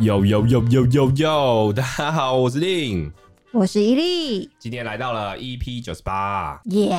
呦呦呦呦呦呦！大家好，我是令，我是伊利，今天来到了 EP 九十八，耶！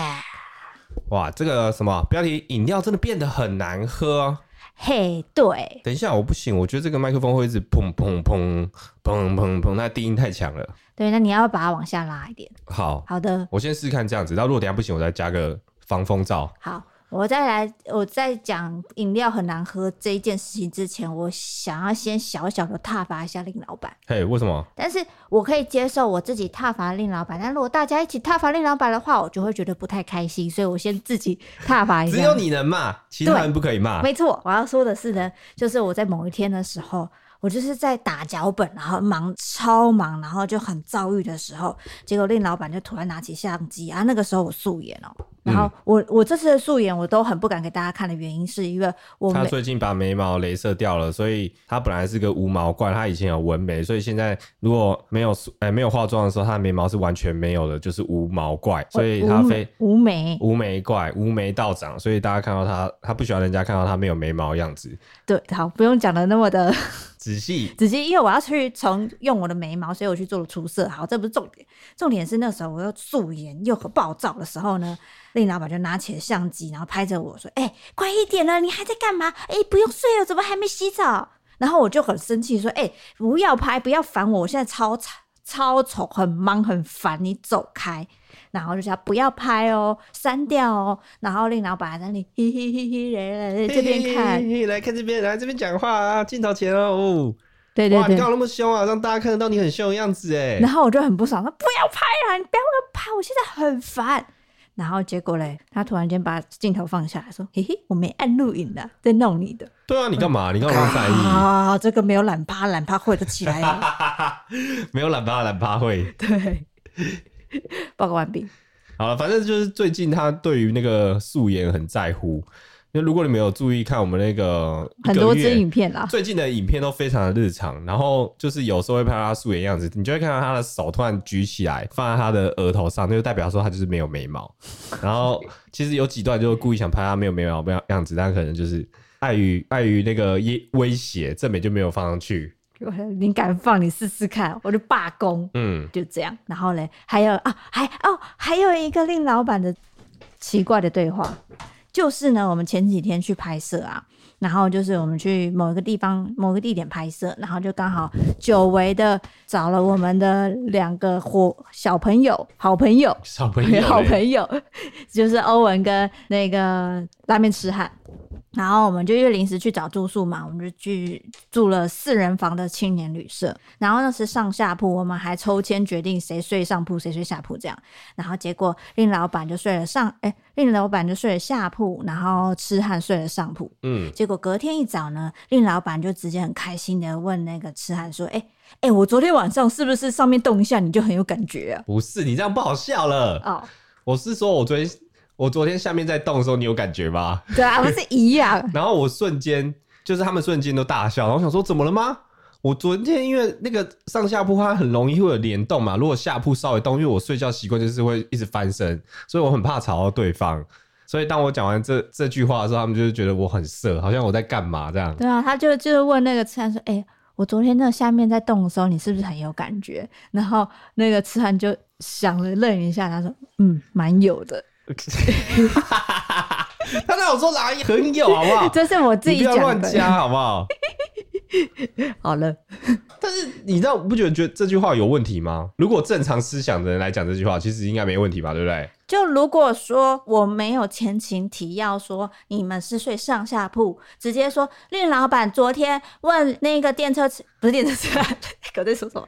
哇，这个什么标题？饮料真的变得很难喝。嘿，对。等一下，我不行，我觉得这个麦克风会一直砰砰砰砰砰砰，那低音太强了。对，那你要把它往下拉一点。好好的，我先试试看这样子，然后如果等下不行，我再加个防风罩。好。我再来，我在讲饮料很难喝这一件事情之前，我想要先小小的挞伐一下令老板。嘿，为什么？但是我可以接受我自己挞伐令老板，但如果大家一起挞伐令老板的话，我就会觉得不太开心，所以我先自己挞伐一下。只有你能骂，其他人不可以骂。没错，我要说的是呢，就是我在某一天的时候。我就是在打脚本，然后忙超忙，然后就很躁郁的时候，结果令老板就突然拿起相机啊，那个时候我素颜哦、喔，然后我、嗯、我这次的素颜我都很不敢给大家看的原因，是因为我他最近把眉毛镭射掉了，所以他本来是个无毛怪，他以前有纹眉，所以现在如果没有哎、欸、没有化妆的时候，他的眉毛是完全没有的，就是无毛怪，所以他非无眉无眉怪无眉道长，所以大家看到他，他不喜欢人家看到他没有眉毛的样子。对，好，不用讲的那么的。仔细，仔细，因为我要去重用我的眉毛，所以我去做了出色。好，这不是重点，重点是那时候我又素颜又很暴躁的时候呢，令老板就拿起了相机，然后拍着我说：“哎、欸，快一点了，你还在干嘛？哎、欸，不用睡了，怎么还没洗澡？”然后我就很生气说：“哎、欸，不要拍，不要烦我，我现在超惨、超丑，很忙很烦，你走开。”然后就叫不要拍哦，删掉哦。然后令老板在那里嘿嘿嘿嘿来来这边看嘿嘿嘿，来看这边，来这边讲话啊，镜头前哦。对对对，你搞那么凶啊？让大家看得到你很凶的样子哎。然后我就很不爽，说不要拍啊，你不要拍，我现在很烦。然后结果嘞，他突然间把镜头放下来说：“嘿嘿，我没按录影的，在弄你的。”对啊，你干嘛？你干嘛在意啊？这个没有懒趴，懒趴会的起来了。没有懒趴，懒趴会。对。报告完毕。好了，反正就是最近他对于那个素颜很在乎。因为如果你没有注意看我们那个很多支影片啦，最近的影片都非常的日常。然后就是有时候会拍到他素颜样子，你就会看到他的手突然举起来放在他的额头上，那就代表说他就是没有眉毛。然后其实有几段就是故意想拍他没有眉毛样样子，但可能就是碍于碍于那个威胁，正美就没有放上去。你敢放？你试试看，我就罢工。嗯，就这样。然后嘞，还有啊，还哦，还有一个令老板的奇怪的对话，就是呢，我们前几天去拍摄啊，然后就是我们去某一个地方、某个地点拍摄，然后就刚好久违的找了我们的两个伙小朋友、好朋友、小朋友、好朋友，就是欧文跟那个拉面吃汉。然后我们就因为临时去找住宿嘛，我们就去住了四人房的青年旅社。然后那是上下铺，我们还抽签决定谁睡上铺，谁睡下铺这样。然后结果令老板就睡了上，哎，令老板就睡了下铺，然后痴汉睡了上铺。嗯。结果隔天一早呢，令老板就直接很开心的问那个痴汉说：“哎哎，我昨天晚上是不是上面动一下你就很有感觉啊？”不是，你这样不好笑了。哦。我是说我昨天。我昨天下面在动的时候，你有感觉吗？对啊，不是一样。然后我瞬间就是他们瞬间都大笑，然后我想说怎么了吗？我昨天因为那个上下铺它很容易会有联动嘛，如果下铺稍微动，因为我睡觉习惯就是会一直翻身，所以我很怕吵到对方。所以当我讲完这这句话的时候，他们就是觉得我很色，好像我在干嘛这样。对啊，他就就是问那个痴汉说：“哎、欸，我昨天那个下面在动的时候，你是不是很有感觉？”然后那个痴汉就想了愣一下，他说：“嗯，蛮有的。” 他那我说哪里很有好不好？这是我自己讲的，不要乱加好不好？好了，但是你知道不觉得觉得这句话有问题吗？如果正常思想的人来讲这句话，其实应该没问题吧？对不对？就如果说我没有前情提要，说你们是睡上下铺，直接说令老板昨天问那个电车吃不是电车痴汉，狗在说什么？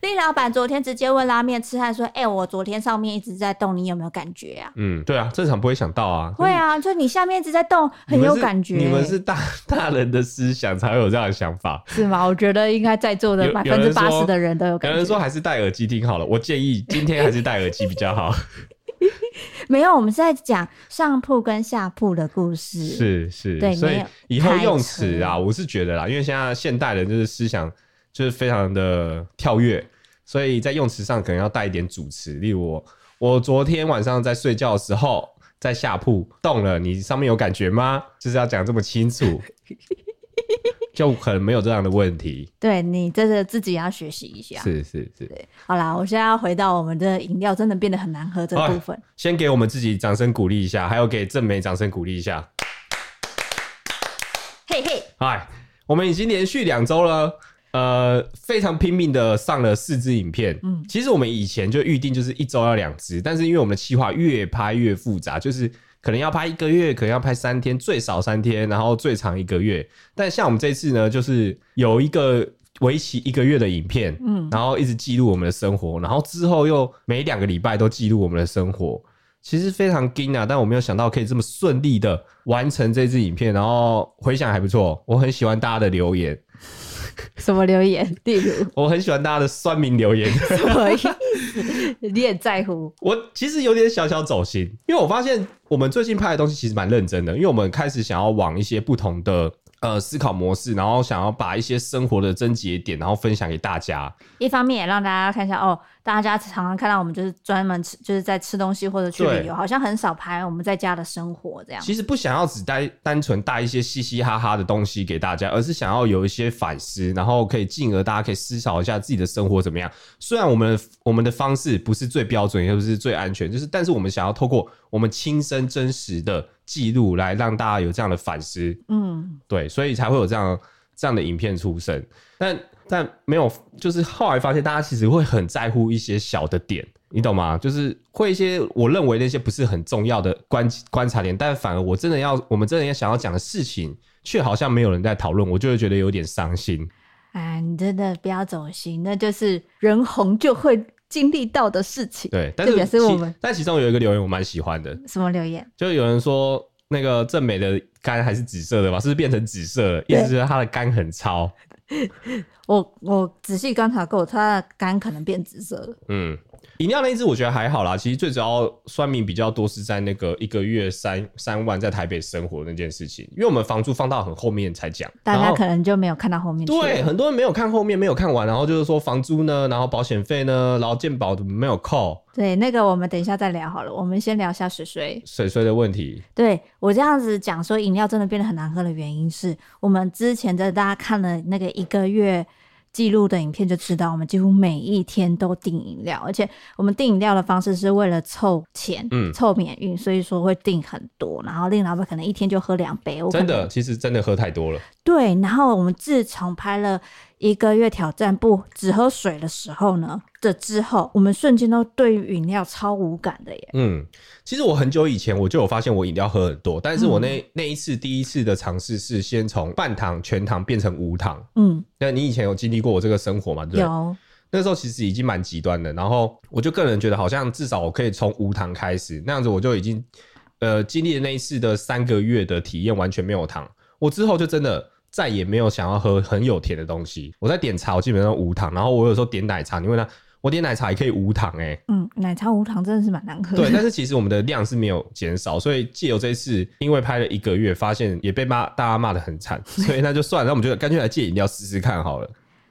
令老板昨天直接问拉面痴汉说：“哎、欸，我昨天上面一直在动，你有没有感觉啊？”嗯，对啊，正常不会想到啊。会啊，就你下面一直在动，很有感觉。你们是大 大人的思想才会有这样的想法，是吗？我觉得应该在座的百分之八十的人都有感觉。有人说还是戴耳机听好了，我建议今天还是戴耳机比较好。没有，我们是在讲上铺跟下铺的故事。是是，对，所以以后用词啊，我是觉得啦，因为现在现代人就是思想就是非常的跳跃，所以在用词上可能要带一点主词。例如我，我昨天晚上在睡觉的时候，在下铺动了，你上面有感觉吗？就是要讲这么清楚。就可能没有这样的问题。对，你真的自己要学习一下。是是是。对，好啦，我现在要回到我们的饮料真的变得很难喝这部分。先给我们自己掌声鼓励一下，还有给正美掌声鼓励一下。嘿嘿，嗨，我们已经连续两周了。呃，非常拼命的上了四支影片。嗯，其实我们以前就预定就是一周要两支，但是因为我们的企划越拍越复杂，就是可能要拍一个月，可能要拍三天，最少三天，然后最长一个月。但像我们这次呢，就是有一个为期一个月的影片，嗯，然后一直记录我们的生活，然后之后又每两个礼拜都记录我们的生活，其实非常惊啊！但我没有想到可以这么顺利的完成这支影片，然后回想还不错，我很喜欢大家的留言。什么留言？例如，我很喜欢大家的酸民留言。什么意思？你也在乎？我其实有点小小走心，因为我发现我们最近拍的东西其实蛮认真的，因为我们开始想要往一些不同的呃思考模式，然后想要把一些生活的症结点，然后分享给大家。一方面也让大家看一下哦。大家常常看到我们就是专门吃，就是在吃东西或者去旅游，好像很少拍我们在家的生活这样。其实不想要只带单纯带一些嘻嘻哈哈的东西给大家，而是想要有一些反思，然后可以进而大家可以思考一下自己的生活怎么样。虽然我们我们的方式不是最标准，也不是最安全，就是但是我们想要透过我们亲身真实的记录来让大家有这样的反思。嗯，对，所以才会有这样这样的影片出生。但但没有，就是后来发现大家其实会很在乎一些小的点，你懂吗？就是会一些我认为那些不是很重要的观观察点，但反而我真的要，我们真的要想要讲的事情，却好像没有人在讨论，我就会觉得有点伤心。哎，你真的不要走心，那就是人红就会经历到的事情。对，但是我们，但其中有一个留言我蛮喜欢的，什么留言？就有人说那个正美的肝还是紫色的吧？是不是变成紫色了？意思是他的肝很糙。我我仔细观察过，它的肝可能变紫色了。嗯，饮料那一支我觉得还好啦。其实最主要算命比较多是在那个一个月三三万在台北生活那件事情，因为我们房租放到很后面才讲，大家可能就没有看到后面。对，很多人没有看后面，没有看完，然后就是说房租呢，然后保险费呢，然后健保没有扣？对，那个我们等一下再聊好了。我们先聊一下水水水水的问题。对，我这样子讲说饮料真的变得很难喝的原因是我们之前的大家看了那个一个月。记录的影片就知道，我们几乎每一天都订饮料，而且我们订饮料的方式是为了凑钱，嗯，凑免运，所以说会订很多，然后令老板可能一天就喝两杯。我真的，其实真的喝太多了。对，然后我们自从拍了。一个月挑战不只喝水的时候呢，这之后我们瞬间都对于饮料超无感的耶。嗯，其实我很久以前我就有发现我饮料喝很多，但是我那、嗯、那一次第一次的尝试是先从半糖全糖变成无糖。嗯，那你以前有经历过我这个生活吗？对，有。那时候其实已经蛮极端的，然后我就个人觉得好像至少我可以从无糖开始，那样子我就已经呃经历了那一次的三个月的体验，完全没有糖。我之后就真的。再也没有想要喝很有甜的东西。我在点茶，我基本上无糖。然后我有时候点奶茶，你问他，我点奶茶也可以无糖哎、欸。嗯，奶茶无糖真的是蛮难喝的。对，但是其实我们的量是没有减少，所以借由这一次，因为拍了一个月，发现也被骂，大家骂的很惨，所以那就算了。那我们就干脆来戒饮料试试看好了。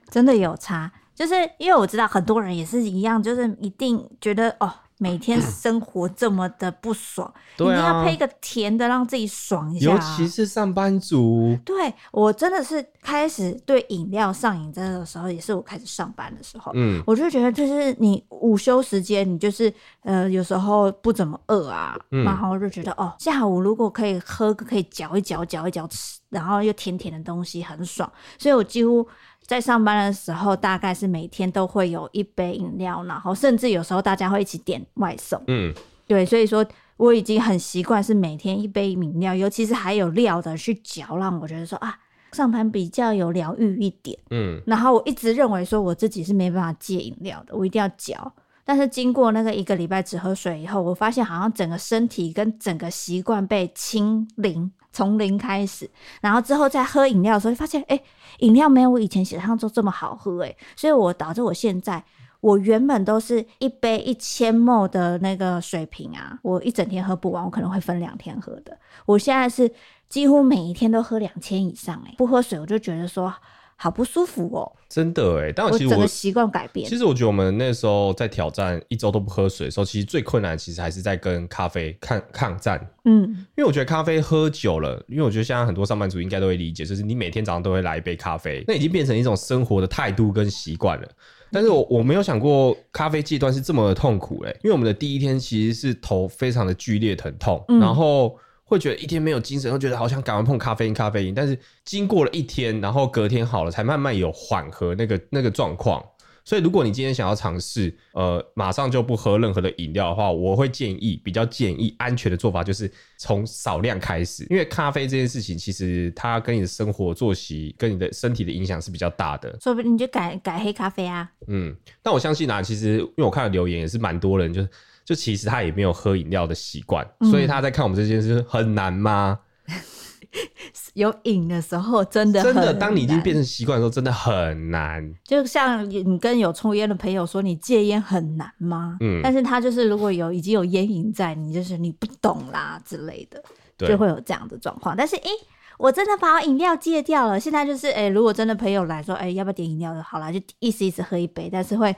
真的有差，就是因为我知道很多人也是一样，就是一定觉得哦。每天生活这么的不爽，对啊，你要配一个甜的让自己爽一下。尤其是上班族，对，我真的是开始对饮料上瘾，这个时候也是我开始上班的时候。嗯，我就觉得就是你午休时间，你就是呃有时候不怎么饿啊，嗯，然后就觉得哦，下午如果可以喝可以嚼一嚼、嚼一嚼吃，然后又甜甜的东西很爽，所以我几乎。在上班的时候，大概是每天都会有一杯饮料，然后甚至有时候大家会一起点外送。嗯，对，所以说我已经很习惯是每天一杯饮料，尤其是还有料的去嚼，让我觉得说啊，上班比较有疗愈一点。嗯，然后我一直认为说我自己是没办法戒饮料的，我一定要嚼。但是经过那个一个礼拜只喝水以后，我发现好像整个身体跟整个习惯被清零。从零开始，然后之后再喝饮料的时候，发现哎，饮料没有我以前想象中这么好喝哎，所以我导致我现在，我原本都是一杯一千 ml 的那个水瓶啊，我一整天喝不完，我可能会分两天喝的。我现在是几乎每一天都喝两千以上哎，不喝水我就觉得说好不舒服哦。真的哎，但我其实我整个习惯改变。其实我觉得我们那时候在挑战一周都不喝水的时候，其实最困难其实还是在跟咖啡抗抗战。嗯，因为我觉得咖啡喝久了，因为我觉得现在很多上班族应该都会理解，就是你每天早上都会来一杯咖啡，那已经变成一种生活的态度跟习惯了。但是我我没有想过咖啡戒断是这么的痛苦嘞，因为我们的第一天其实是头非常的剧烈疼痛，嗯、然后会觉得一天没有精神，会觉得好像赶快碰咖啡因咖啡因。但是经过了一天，然后隔天好了，才慢慢有缓和那个那个状况。所以，如果你今天想要尝试，呃，马上就不喝任何的饮料的话，我会建议，比较建议安全的做法就是从少量开始，因为咖啡这件事情，其实它跟你的生活作息、跟你的身体的影响是比较大的。说不定你就改改黑咖啡啊。嗯，但我相信啊，其实因为我看了留言也是蛮多人就，就就其实他也没有喝饮料的习惯，嗯、所以他在看我们这件事很难吗？有瘾的时候真的很，真的，当你已经变成习惯的时候，真的很难。就像你跟有抽烟的朋友说，你戒烟很难吗？嗯，但是他就是如果有已经有烟瘾在，你就是你不懂啦之类的，就会有这样的状况。但是，哎、欸，我真的把我饮料戒掉了。现在就是，哎、欸，如果真的朋友来说，哎、欸，要不要点饮料的？好啦，就意思意思喝一杯，但是会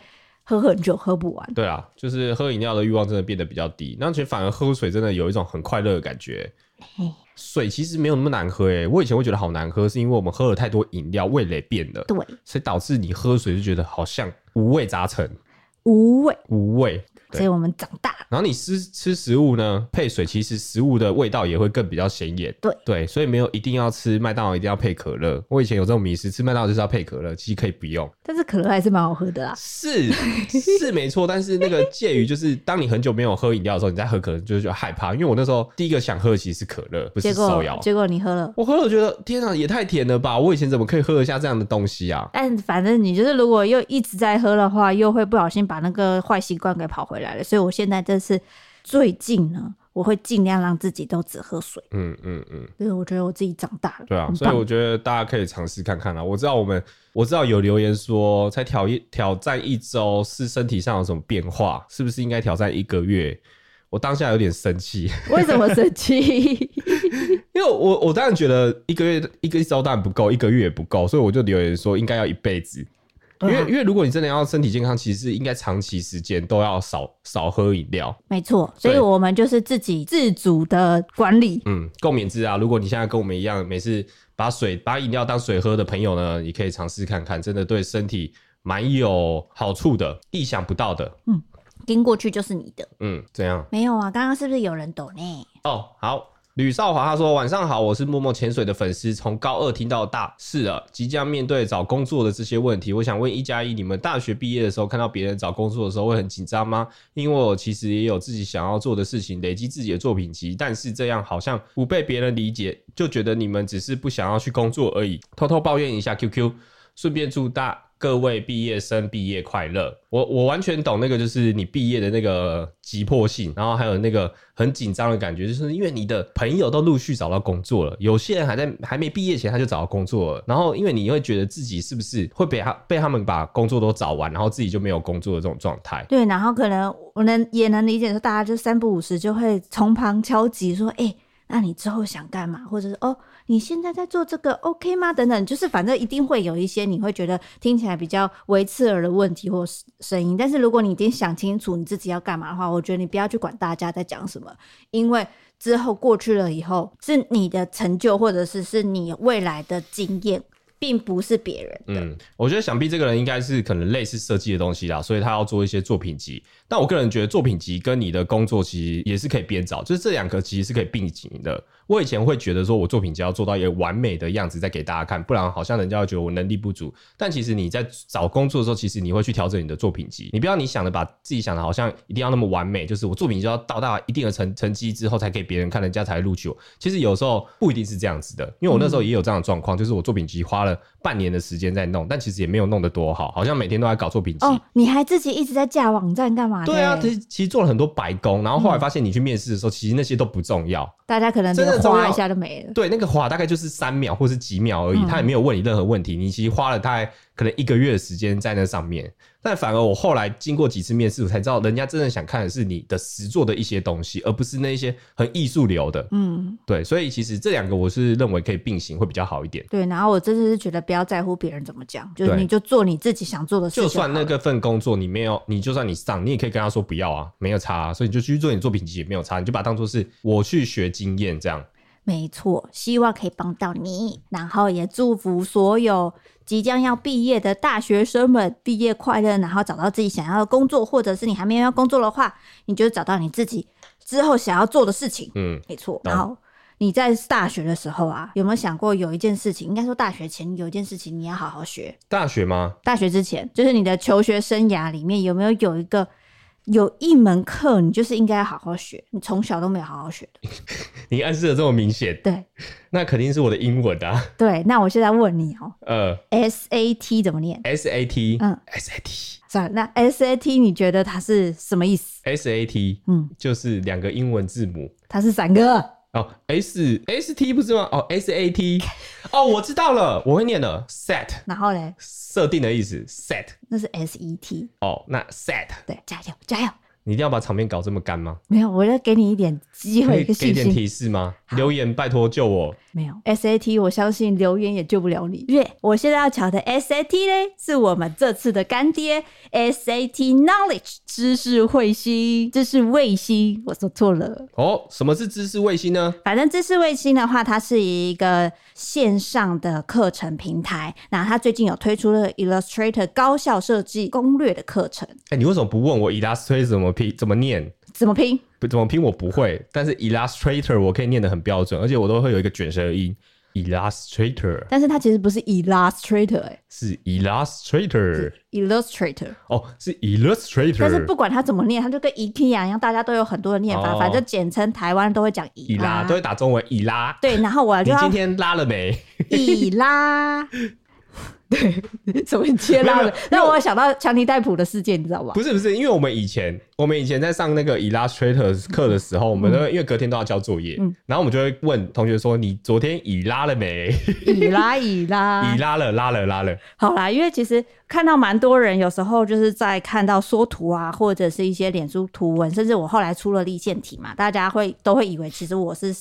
喝很久，喝不完。对啊，就是喝饮料的欲望真的变得比较低，那其实反而喝水真的有一种很快乐的感觉。水其实没有那么难喝诶，我以前会觉得好难喝，是因为我们喝了太多饮料，味蕾变了，对，所以导致你喝水就觉得好像五味杂陈，无味，无味。所以我们长大，然后你吃吃食物呢，配水，其实食物的味道也会更比较显眼。对对，所以没有一定要吃麦当劳一定要配可乐。我以前有这种迷思，吃麦当劳就是要配可乐，其实可以不用。但是可乐还是蛮好喝的啦。是是没错，但是那个介于就是当你很久没有喝饮料的时候，你再喝可乐就是就害怕。因为我那时候第一个想喝的其实是可乐，不是手摇。结果你喝了，我喝了，我觉得天啊，也太甜了吧！我以前怎么可以喝得下这样的东西啊？但反正你就是如果又一直在喝的话，又会不小心把那个坏习惯给跑回来了。所以我现在。这是最近呢，我会尽量让自己都只喝水。嗯嗯嗯，因为我觉得我自己长大了。对啊，所以我觉得大家可以尝试看看啦。我知道我们，我知道有留言说，才挑一挑战一周，是身体上有什么变化？是不是应该挑战一个月？我当下有点生气。为什么生气？因为我我当然觉得一个月一个一周当然不够，一个月也不够，所以我就留言说应该要一辈子。因为因为如果你真的要身体健康，其实是应该长期时间都要少少喝饮料。没错，所以我们就是自己自主的管理。嗯，共勉之啊！如果你现在跟我们一样，每次把水把饮料当水喝的朋友呢，你可以尝试看看，真的对身体蛮有好处的，意想不到的。嗯，跟过去就是你的。嗯，怎样？没有啊，刚刚是不是有人抖呢？哦，好。吕少华他说：“晚上好，我是默默潜水的粉丝，从高二听到大四了，即将面对找工作的这些问题，我想问一加一，你们大学毕业的时候看到别人找工作的时候会很紧张吗？因为我其实也有自己想要做的事情，累积自己的作品集，但是这样好像不被别人理解，就觉得你们只是不想要去工作而已。偷偷抱怨一下 QQ，顺便祝大。”各位毕业生毕业快乐！我我完全懂那个，就是你毕业的那个急迫性，然后还有那个很紧张的感觉，就是因为你的朋友都陆续找到工作了，有些人还在还没毕业前他就找到工作了，然后因为你会觉得自己是不是会被他被他们把工作都找完，然后自己就没有工作的这种状态。对，然后可能我能也能理解说，大家就三不五时就会从旁敲击说，哎、那你之后想干嘛？或者是哦。你现在在做这个 OK 吗？等等，就是反正一定会有一些你会觉得听起来比较微刺耳的问题或声音。但是如果你已经想清楚你自己要干嘛的话，我觉得你不要去管大家在讲什么，因为之后过去了以后，是你的成就或者是是你未来的经验。并不是别人的。嗯，我觉得想必这个人应该是可能类似设计的东西啦，所以他要做一些作品集。但我个人觉得作品集跟你的工作其实也是可以编找，就是这两个其实是可以并行的。我以前会觉得说我作品集要做到一个完美的样子再给大家看，不然好像人家会觉得我能力不足。但其实你在找工作的时候，其实你会去调整你的作品集，你不要你想的把自己想的好像一定要那么完美，就是我作品集要到达一定的成成绩之后才给别人看，人家才录取我。其实有时候不一定是这样子的，因为我那时候也有这样的状况，就是我作品集花了。半年的时间在弄，但其实也没有弄得多好，好像每天都在搞作品集。哦，你还自己一直在架网站干嘛？对啊，其实其实做了很多白工，然后后来发现你去面试的时候，嗯、其实那些都不重要。大家可能真的划一下就没了。对，那个划大概就是三秒或是几秒而已，嗯、他也没有问你任何问题。你其实花了大概可能一个月的时间在那上面，但反而我后来经过几次面试，我才知道人家真正想看的是你的实作的一些东西，而不是那些很艺术流的。嗯，对，所以其实这两个我是认为可以并行，会比较好一点。对，然后我真的是觉得不要在乎别人怎么讲，就是你就做你自己想做的事情。就算那个份工作你没有，你就算你上，你也可以跟他说不要啊，没有差啊，所以你就去做你作品集也没有差，你就把它当做是我去学经验这样。没错，希望可以帮到你，然后也祝福所有即将要毕业的大学生们毕业快乐，然后找到自己想要的工作，或者是你还没有要工作的话，你就找到你自己之后想要做的事情。嗯，没错。然后你在大学的时候啊，有没有想过有一件事情？应该说大学前有一件事情你要好好学。大学吗？大学之前，就是你的求学生涯里面有没有有一个？有一门课，你就是应该要好好学，你从小都没有好好学的。你暗示的这么明显，对，那肯定是我的英文啊。对，那我现在问你哦、喔，呃，SAT 怎么念？SAT，嗯，SAT。算了，那 SAT 你觉得它是什么意思？SAT，嗯，就是两个英文字母。它是三个。哦，S S T 不是吗？哦，S A T，哦，我知道了，我会念了，set。然后嘞，设定的意思，set。那是 S E T。哦，那 set。对，加油，加油。你一定要把场面搞这么干吗？没有，我要给你一点机会，一个信心，给点提示吗？留言拜托救我。没有 SAT，我相信留言也救不了你。月、yeah，我现在要考的 SAT 呢，是我们这次的干爹 SAT Knowledge 知识卫星。知识卫星，我说错了。哦，什么是知识卫星呢？反正知识卫星的话，它是一个线上的课程平台。那它最近有推出了 Illustrator 高效设计攻略的课程。哎、欸，你为什么不问我 Illustrator 怎么拼？怎么念？怎么拼？不怎么拼我不会，但是 Illustrator 我可以念得很标准，而且我都会有一个卷舌音。Illustrator，但是它其实不是 Illustrator，哎，是 Illustrator。Illustrator，哦，是 Illustrator。但是不管它怎么念，它就跟 IKEA 一样，大家都有很多的念法，哦、反正简称台湾都会讲伊拉，都会打中文伊拉。对，然后我就要你今天拉了没？伊拉。对，什么接拉的？让我想到强尼戴普的事件，你知道吧？不是不是，因为我们以前我们以前在上那个 Illustrator 课的时候，嗯、我们都因为隔天都要交作业，嗯、然后我们就会问同学说：“你昨天已拉了没？”已拉已拉，已拉了拉了拉了。好啦，因为其实看到蛮多人，有时候就是在看到缩图啊，或者是一些脸书图文，甚至我后来出了立线体嘛，大家会都会以为其实我是。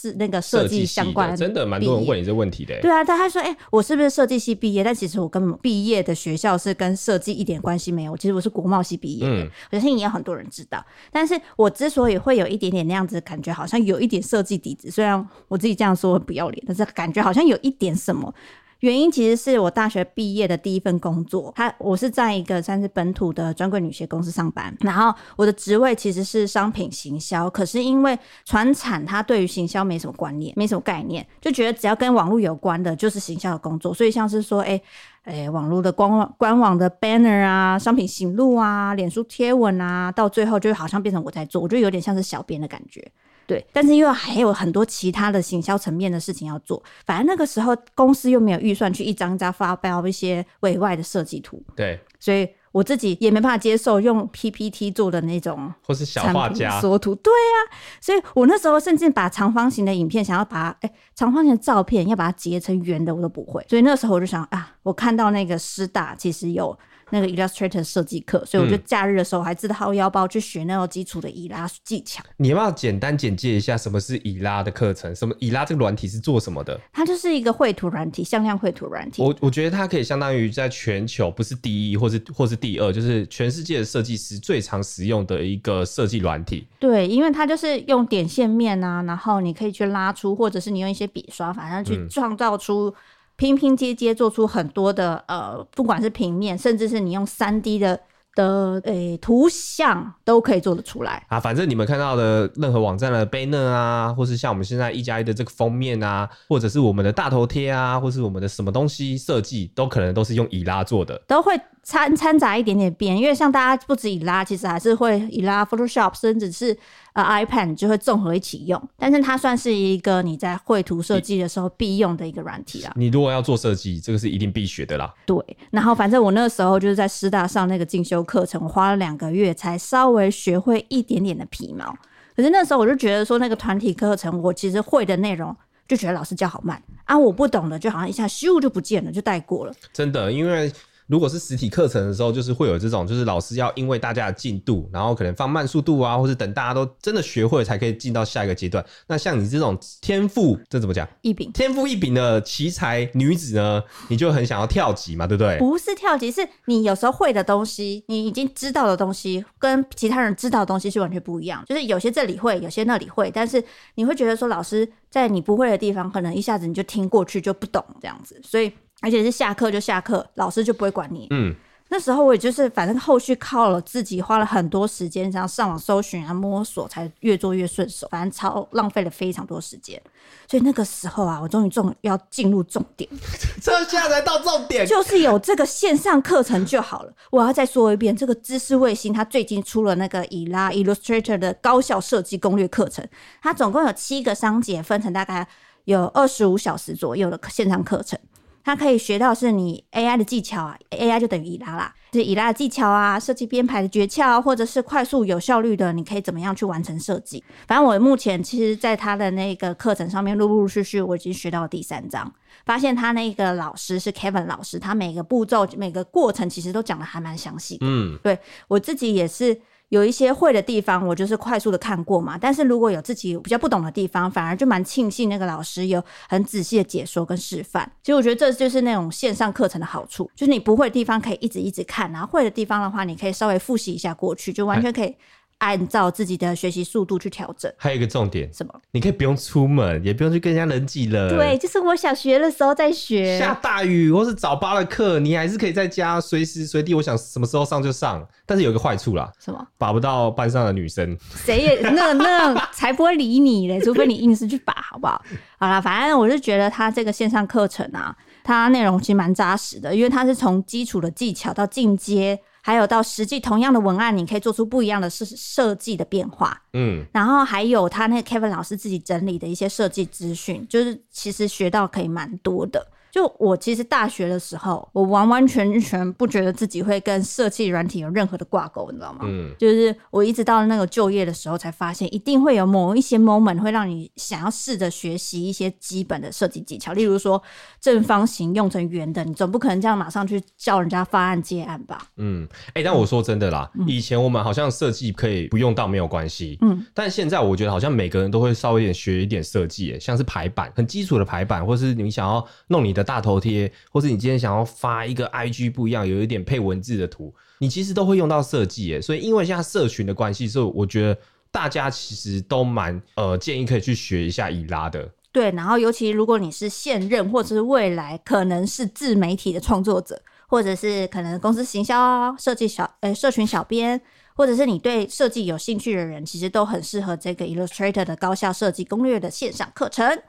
是那个设计相关的，真的蛮多人问你这问题的。对啊，他还说：“哎、欸，我是不是设计系毕业？”但其实我根本毕业的学校是跟设计一点关系没有。其实我是国贸系毕业的，嗯、我相信也有很多人知道。但是我之所以会有一点点那样子的感觉，好像有一点设计底子，虽然我自己这样说很不要脸，但是感觉好像有一点什么。原因其实是我大学毕业的第一份工作，他我是在一个算是本土的专柜女鞋公司上班，然后我的职位其实是商品行销，可是因为传产他对于行销没什么观念，没什么概念，就觉得只要跟网络有关的就是行销的工作，所以像是说，哎、欸。诶、网络的官网官网的 banner 啊，商品行录啊，脸书贴文啊，到最后就好像变成我在做，我觉得有点像是小编的感觉。对，但是因为还有很多其他的行销层面的事情要做，反正那个时候公司又没有预算去一张一张发包一些委外的设计图。对，所以。我自己也没办法接受用 PPT 做的那种，或是小画家缩图，对啊，所以我那时候甚至把长方形的影片，想要把哎、欸、长方形的照片要把它截成圆的，我都不会。所以那时候我就想啊，我看到那个师大其实有。那个 Illustrator 设计课，所以我就假日的时候还自掏腰包去学那种基础的以拉技巧。你要不要简单简介一下什么是以拉的课程？什么以拉这个软体是做什么的？它就是一个绘图软体，向量绘图软体。我我觉得它可以相当于在全球不是第一，或是或是第二，就是全世界的设计师最常使用的一个设计软体。对，因为它就是用点线面啊，然后你可以去拉出，或者是你用一些笔刷，反正去创造出。拼拼接接做出很多的呃，不管是平面，甚至是你用三 D 的的诶、欸、图像，都可以做得出来啊。反正你们看到的任何网站的 banner 啊，或是像我们现在一加一的这个封面啊，或者是我们的大头贴啊，或是我们的什么东西设计，都可能都是用以拉做的，都会。掺掺杂一点点变，因为像大家不止以拉，其实还是会以拉 Photoshop，甚至是呃 iPad 就会综合一起用。但是它算是一个你在绘图设计的时候必用的一个软体啦。你如果要做设计，这个是一定必学的啦。对，然后反正我那个时候就是在师大上那个进修课程，我花了两个月才稍微学会一点点的皮毛。可是那时候我就觉得说，那个团体课程我其实会的内容，就觉得老师教好慢啊，我不懂的就好像一下咻就不见了，就带过了。真的，因为。如果是实体课程的时候，就是会有这种，就是老师要因为大家的进度，然后可能放慢速度啊，或是等大家都真的学会了才可以进到下一个阶段。那像你这种天赋，这怎么讲？异禀，天赋异禀的奇才女子呢，你就很想要跳级嘛，对不对？不是跳级，是你有时候会的东西，你已经知道的东西，跟其他人知道的东西是完全不一样。就是有些这里会，有些那里会，但是你会觉得说，老师在你不会的地方，可能一下子你就听过去就不懂这样子，所以。而且是下课就下课，老师就不会管你。嗯，那时候我也就是，反正后续靠了自己花了很多时间，然后上网搜寻啊，摸索，才越做越顺手。反正超浪费了非常多时间。所以那个时候啊，我终于重要进入重点，这下才到重点，就是有这个线上课程就好了。我要再说一遍，这个知识卫星它最近出了那个以拉 Illustrator 的高效设计攻略课程，它总共有七个章节，分成大概有二十五小时左右的线上课程。它可以学到是你 AI 的技巧啊，AI 就等于以拉啦，就是以拉的技巧啊，设计编排的诀窍，或者是快速有效率的，你可以怎么样去完成设计？反正我目前其实，在他的那个课程上面，陆陆续续我已经学到了第三章，发现他那个老师是 Kevin 老师，他每个步骤、每个过程其实都讲的还蛮详细的。嗯，对我自己也是。有一些会的地方，我就是快速的看过嘛。但是如果有自己比较不懂的地方，反而就蛮庆幸那个老师有很仔细的解说跟示范。其实我觉得这就是那种线上课程的好处，就是你不会的地方可以一直一直看，然后会的地方的话，你可以稍微复习一下过去，就完全可以。按照自己的学习速度去调整。还有一个重点，什么？你可以不用出门，也不用去跟人家人挤了。对，就是我想学的时候再学。下大雨或是早八的课，你还是可以在家随时随地，我想什么时候上就上。但是有一个坏处啦，什么？把不到班上的女生。谁也 那那才不会理你嘞，除非你硬是去把，好不好？好啦，反正我是觉得他这个线上课程啊，它内容其实蛮扎实的，因为它是从基础的技巧到进阶。还有到实际同样的文案，你可以做出不一样的设设计的变化。嗯，然后还有他那个 Kevin 老师自己整理的一些设计资讯，就是其实学到可以蛮多的。就我其实大学的时候，我完完全全不觉得自己会跟设计软体有任何的挂钩，你知道吗？嗯，就是我一直到那个就业的时候，才发现一定会有某一些 moment 会让你想要试着学习一些基本的设计技巧，例如说正方形用成圆的，你总不可能这样马上去叫人家发案接案吧？嗯，哎、欸，但我说真的啦，嗯、以前我们好像设计可以不用到没有关系，嗯，但现在我觉得好像每个人都会稍微一点学一点设计，像是排版，很基础的排版，或是你想要弄你的大头贴，或是你今天想要发一个 IG 不一样，有一点配文字的图，你其实都会用到设计耶。所以因为现在社群的关系，所以我觉得大家其实都蛮呃建议可以去学一下以拉的。对，然后尤其如果你是现任或者是未来可能是自媒体的创作者，或者是可能公司行销设计小呃社群小编，或者是你对设计有兴趣的人，其实都很适合这个 Illustrator 的高效设计攻略的线上课程。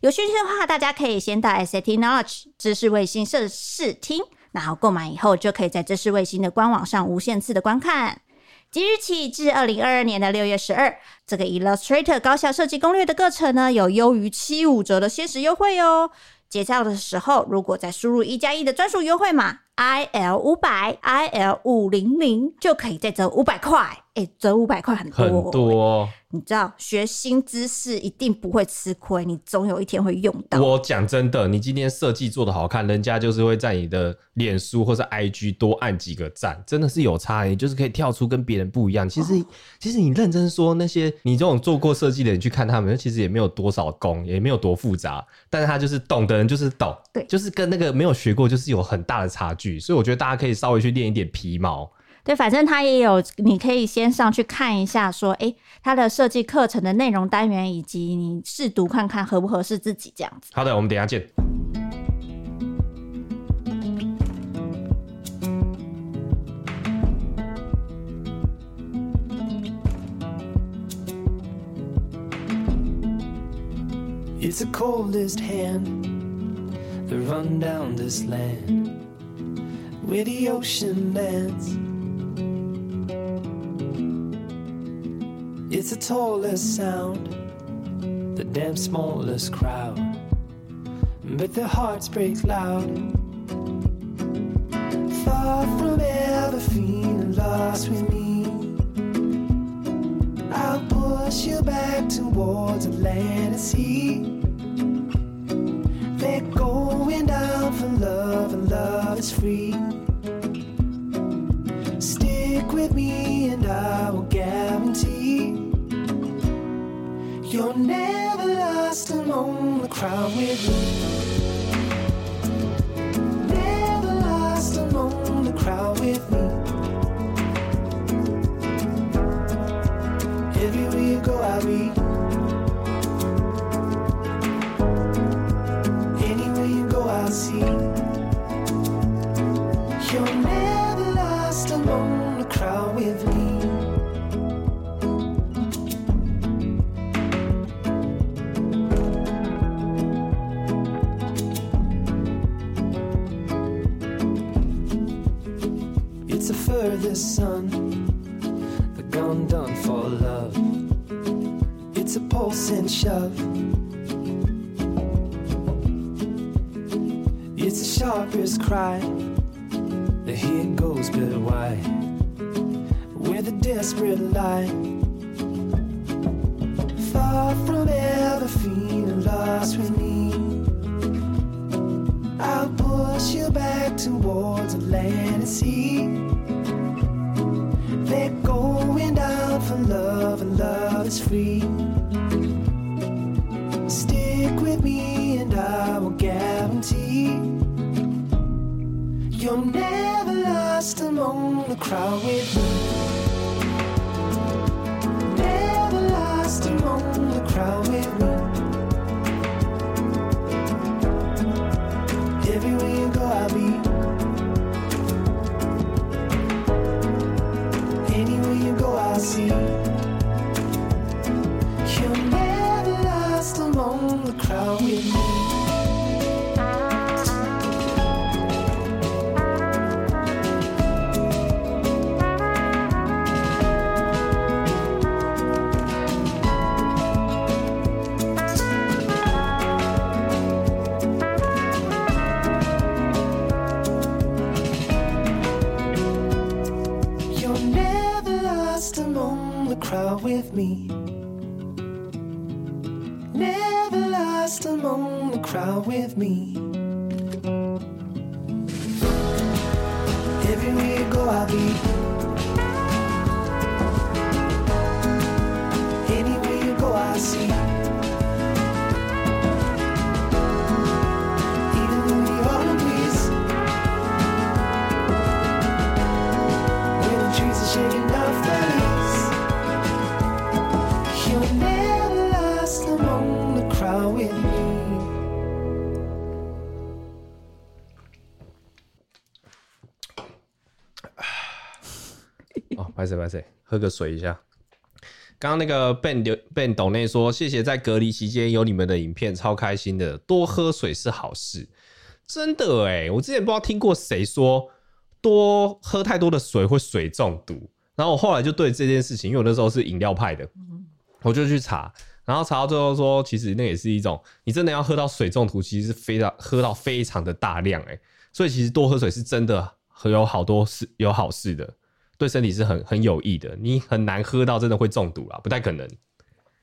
有兴趣的话，大家可以先到 SAT Knowledge 知识卫星试试听，然后购买以后就可以在知识卫星的官网上无限次的观看。即日起至二零二二年的六月十二，这个 Illustrator 高效设计攻略的课程呢，有优于七五折的限时优惠哦。结账的时候，如果再输入一加一的专属优惠码 I L 五百 I L 五零零，就可以再折五百块。哎，折五百块很多，很多。你知道学新知识一定不会吃亏，你总有一天会用到。我讲真的，你今天设计做的好看，人家就是会在你的脸书或是 IG 多按几个赞，真的是有差。你就是可以跳出跟别人不一样。其实，哦、其实你认真说，那些你这种做过设计的人去看他们，其实也没有多少功，也没有多复杂。但是他就是懂的人就是懂，对，就是跟那个没有学过就是有很大的差距。所以我觉得大家可以稍微去练一点皮毛。对，反正他也有，你可以先上去看一下，说，哎，他的设计课程的内容单元，以及你试读看看合不合适自己这样子。好的，我们等下见。It's the tallest sound, the damn smallest crowd, but their hearts break loud. Far from ever feeling lost with me, I'll push you back towards and sea. They're going down for love, and love is free. Stick with me and I will you're never lost among the crowd with me. Never lost among the crowd with me. Everywhere you go, I'll be. A furthest sun, the gone done for love. It's a pulse and shove. It's the sharpest cry. The here goes, but why? Where the desperate lie. Far from ever feeling lost with me. I'll push you back towards and sea. For love, and love is free. Stick with me, and I will guarantee you're never lost among the crowd with me. 哦，拍谁拍谁，喝个水一下。刚刚那个 Ben Ben 董内说，谢谢在隔离期间有你们的影片，超开心的。多喝水是好事，真的哎！我之前不知道听过谁说多喝太多的水会水中毒，然后我后来就对这件事情，因为我那时候是饮料派的，我就去查，然后查到最后说，其实那也是一种，你真的要喝到水中毒，其实是非常喝到非常的大量哎，所以其实多喝水是真的很有好多事有好事的。对身体是很很有益的，你很难喝到真的会中毒啦，不太可能。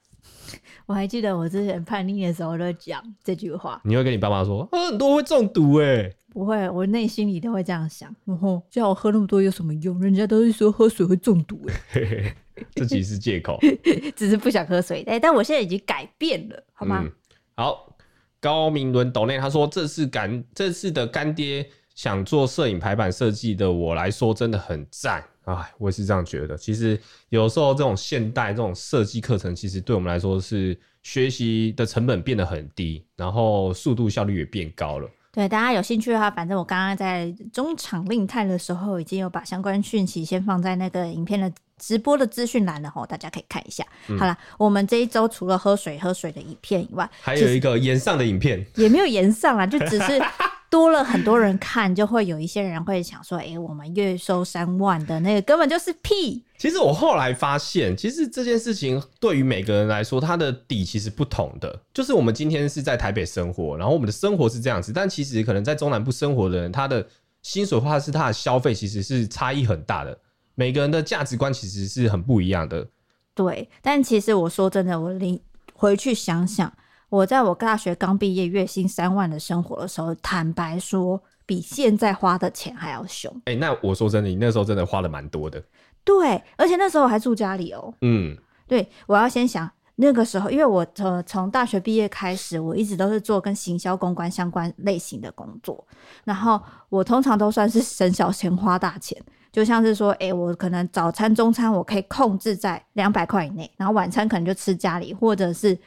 我还记得我之前叛逆的时候就讲这句话，你会跟你爸妈说，喝很多会中毒哎？不会，我内心里都会这样想。然后叫我喝那么多有什么用？人家都是说喝水会中毒哎，这其实是借口，只是不想喝水。但但我现在已经改变了，好吗？嗯、好，高明伦斗内他说，这次干这次的干爹想做摄影排版设计的我来说真的很赞。哎，我也是这样觉得。其实有时候这种现代这种设计课程，其实对我们来说是学习的成本变得很低，然后速度效率也变高了。对，大家有兴趣的话，反正我刚刚在中场令探的时候，已经有把相关讯息先放在那个影片的直播的资讯栏了吼，大家可以看一下。嗯、好了，我们这一周除了喝水喝水的影片以外，还有一个延上的影片，也没有延上啊，就只是。多了很多人看，就会有一些人会想说：“哎、欸，我们月收三万的那个根本就是屁。”其实我后来发现，其实这件事情对于每个人来说，它的底其实不同的。就是我们今天是在台北生活，然后我们的生活是这样子，但其实可能在中南部生活的人，他的薪水或者是他的消费，其实是差异很大的。每个人的价值观其实是很不一样的。对，但其实我说真的，我临回去想想。我在我大学刚毕业，月薪三万的生活的时候，坦白说，比现在花的钱还要凶。哎、欸，那我说真的，你那时候真的花了蛮多的。对，而且那时候我还住家里哦。嗯，对，我要先想那个时候，因为我呃从大学毕业开始，我一直都是做跟行销公关相关类型的工作，然后我通常都算是省小钱花大钱，就像是说，哎，我可能早餐、中餐我可以控制在两百块以内，然后晚餐可能就吃家里，或者是。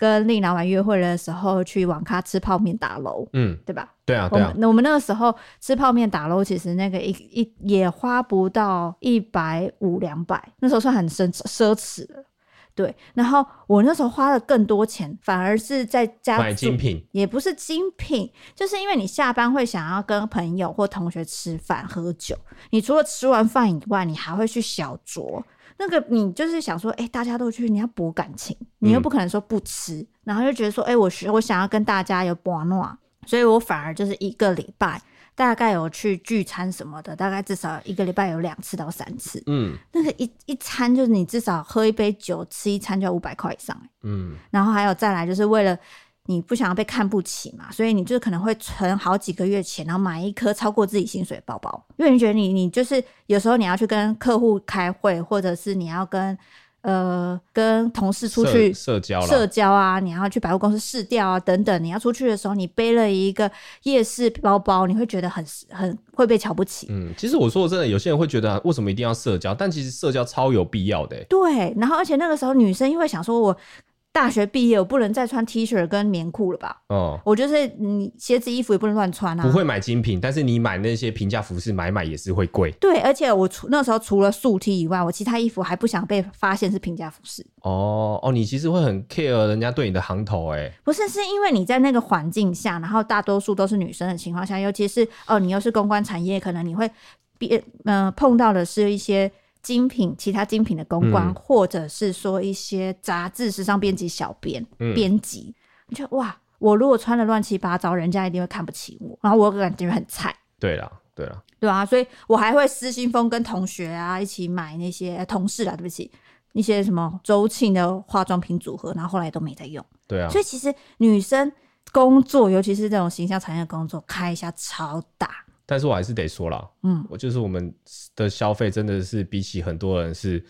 跟另老板约会的时候，去网咖吃泡面打楼，嗯，对吧？对啊，对啊。那我们那个时候吃泡面打楼，其实那个一一也花不到一百五两百，那时候算很奢奢侈的。对，然后我那时候花了更多钱，反而是在家买精品，也不是精品，就是因为你下班会想要跟朋友或同学吃饭喝酒，你除了吃完饭以外，你还会去小酌。那个你就是想说，哎、欸，大家都去，你要博感情，你又不可能说不吃，嗯、然后就觉得说，哎、欸，我学我想要跟大家有博诺，所以我反而就是一个礼拜大概有去聚餐什么的，大概至少一个礼拜有两次到三次。嗯，那个一一餐就是你至少喝一杯酒，吃一餐就要五百块以上。嗯，然后还有再来就是为了。你不想要被看不起嘛，所以你就可能会存好几个月钱，然后买一颗超过自己薪水的包包，因为你觉得你你就是有时候你要去跟客户开会，或者是你要跟呃跟同事出去社，交社交啊，你要去百货公司试调啊等等，你要出去的时候，你背了一个夜市包包，你会觉得很很会被瞧不起。嗯，其实我说的真的，有些人会觉得为什么一定要社交，但其实社交超有必要的。对，然后而且那个时候女生因为想说我。大学毕业，我不能再穿 T 恤跟棉裤了吧？哦，我就是你鞋子衣服也不能乱穿啊。不会买精品，但是你买那些平价服饰，买买也是会贵。对，而且我除那时候除了素 T 以外，我其他衣服还不想被发现是平价服饰。哦哦，你其实会很 care 人家对你的行头哎？不是，是因为你在那个环境下，然后大多数都是女生的情况下，尤其是哦，你又是公关产业，可能你会别嗯、呃、碰到的是一些。精品，其他精品的公关，嗯、或者是说一些杂志、时尚编辑、小编、编辑，你觉得哇，我如果穿的乱七八糟，人家一定会看不起我，然后我感觉很菜。对了，对了，对啊，所以我还会失心疯跟同学啊一起买那些同事啊，对不起，一些什么周庆的化妆品组合，然后后来都没在用。对啊，所以其实女生工作，尤其是这种形象产业的工作，开销超大。但是我还是得说了，嗯，我就是我们的消费真的是比起很多人是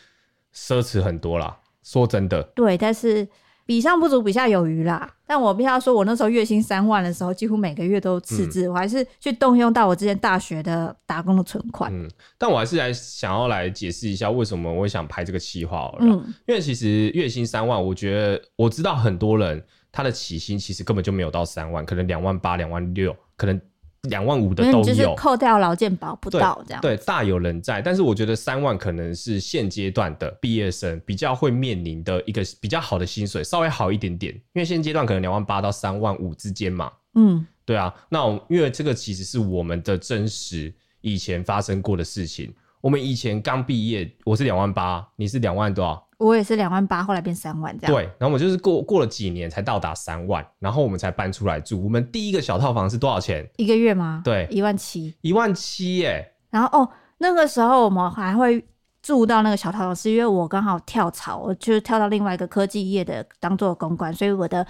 奢侈很多啦。说真的，对，但是比上不足，比下有余啦。但我必须要说，我那时候月薪三万的时候，几乎每个月都赤字，嗯、我还是去动用到我之前大学的打工的存款。嗯，但我还是来想要来解释一下，为什么我会想拍这个企划。嗯，因为其实月薪三万，我觉得我知道很多人他的起薪其实根本就没有到三万，可能两万八、两万六，可能。两万五的都有，就是扣掉劳健保不到这样对，对，大有人在。但是我觉得三万可能是现阶段的毕业生比较会面临的一个比较好的薪水，稍微好一点点。因为现阶段可能两万八到三万五之间嘛。嗯，对啊。那我因为这个其实是我们的真实以前发生过的事情。我们以前刚毕业，我是两万八，你是两万多少？我也是两万八，后来变三万这样。对，然后我们就是过过了几年才到达三万，然后我们才搬出来住。我们第一个小套房是多少钱？一个月吗？对，一万七。一万七耶。然后哦，那个时候我们还会住到那个小套房，是因为我刚好跳槽，我就跳到另外一个科技业的当做公关，所以我的。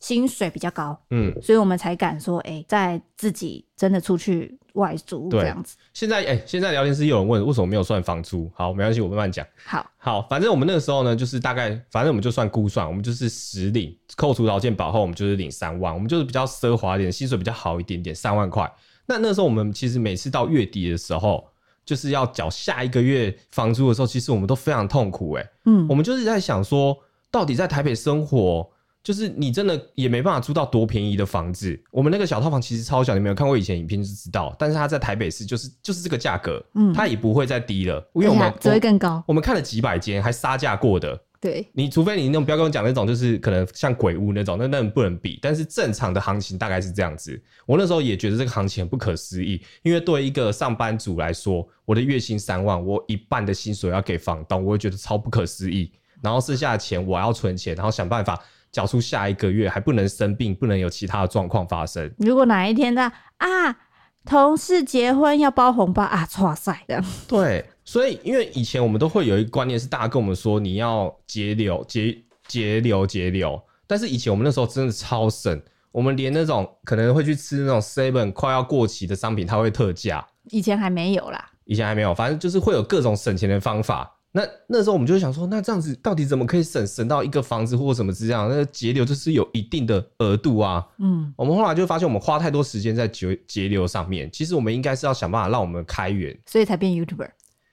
薪水比较高，嗯，所以我们才敢说，哎、欸，在自己真的出去外租这样子。现在，哎、欸，现在聊天室有人问，为什么没有算房租？好，没关系，我慢慢讲。好，好，反正我们那个时候呢，就是大概，反正我们就算估算，我们就是实领，扣除劳健保后，我们就是领三万，我们就是比较奢华一点，薪水比较好一点点，三万块。那那时候我们其实每次到月底的时候，就是要缴下一个月房租的时候，其实我们都非常痛苦、欸，哎，嗯，我们就是在想说，到底在台北生活。就是你真的也没办法租到多便宜的房子。我们那个小套房其实超小，你没有看过以前影片就知道。但是它在台北市就是就是这个价格，嗯，它也不会再低了，因为我们只会更高。我们看了几百间，还杀价过的。对，你除非你那种不要跟我讲那种，就是可能像鬼屋那种，那那不能比。但是正常的行情大概是这样子。我那时候也觉得这个行情很不可思议，因为对一个上班族来说，我的月薪三万，我一半的薪水要给房东，我会觉得超不可思议。然后剩下的钱我要存钱，然后想办法。缴出下一个月还不能生病，不能有其他的状况发生。如果哪一天的啊，同事结婚要包红包啊，哇塞这样。对，所以因为以前我们都会有一个观念是，大家跟我们说你要节流、节节流、节流。但是以前我们那时候真的超省，我们连那种可能会去吃那种 seven 快要过期的商品，它会特价。以前还没有啦。以前还没有，反正就是会有各种省钱的方法。那那时候我们就会想说，那这样子到底怎么可以省省到一个房子或什么这样？那个节流就是有一定的额度啊。嗯，我们后来就发现，我们花太多时间在节节流上面，其实我们应该是要想办法让我们开源，所以才变 YouTuber。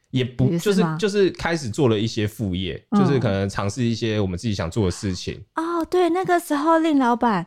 也不是就是就是开始做了一些副业，嗯、就是可能尝试一些我们自己想做的事情。哦，对，那个时候令老板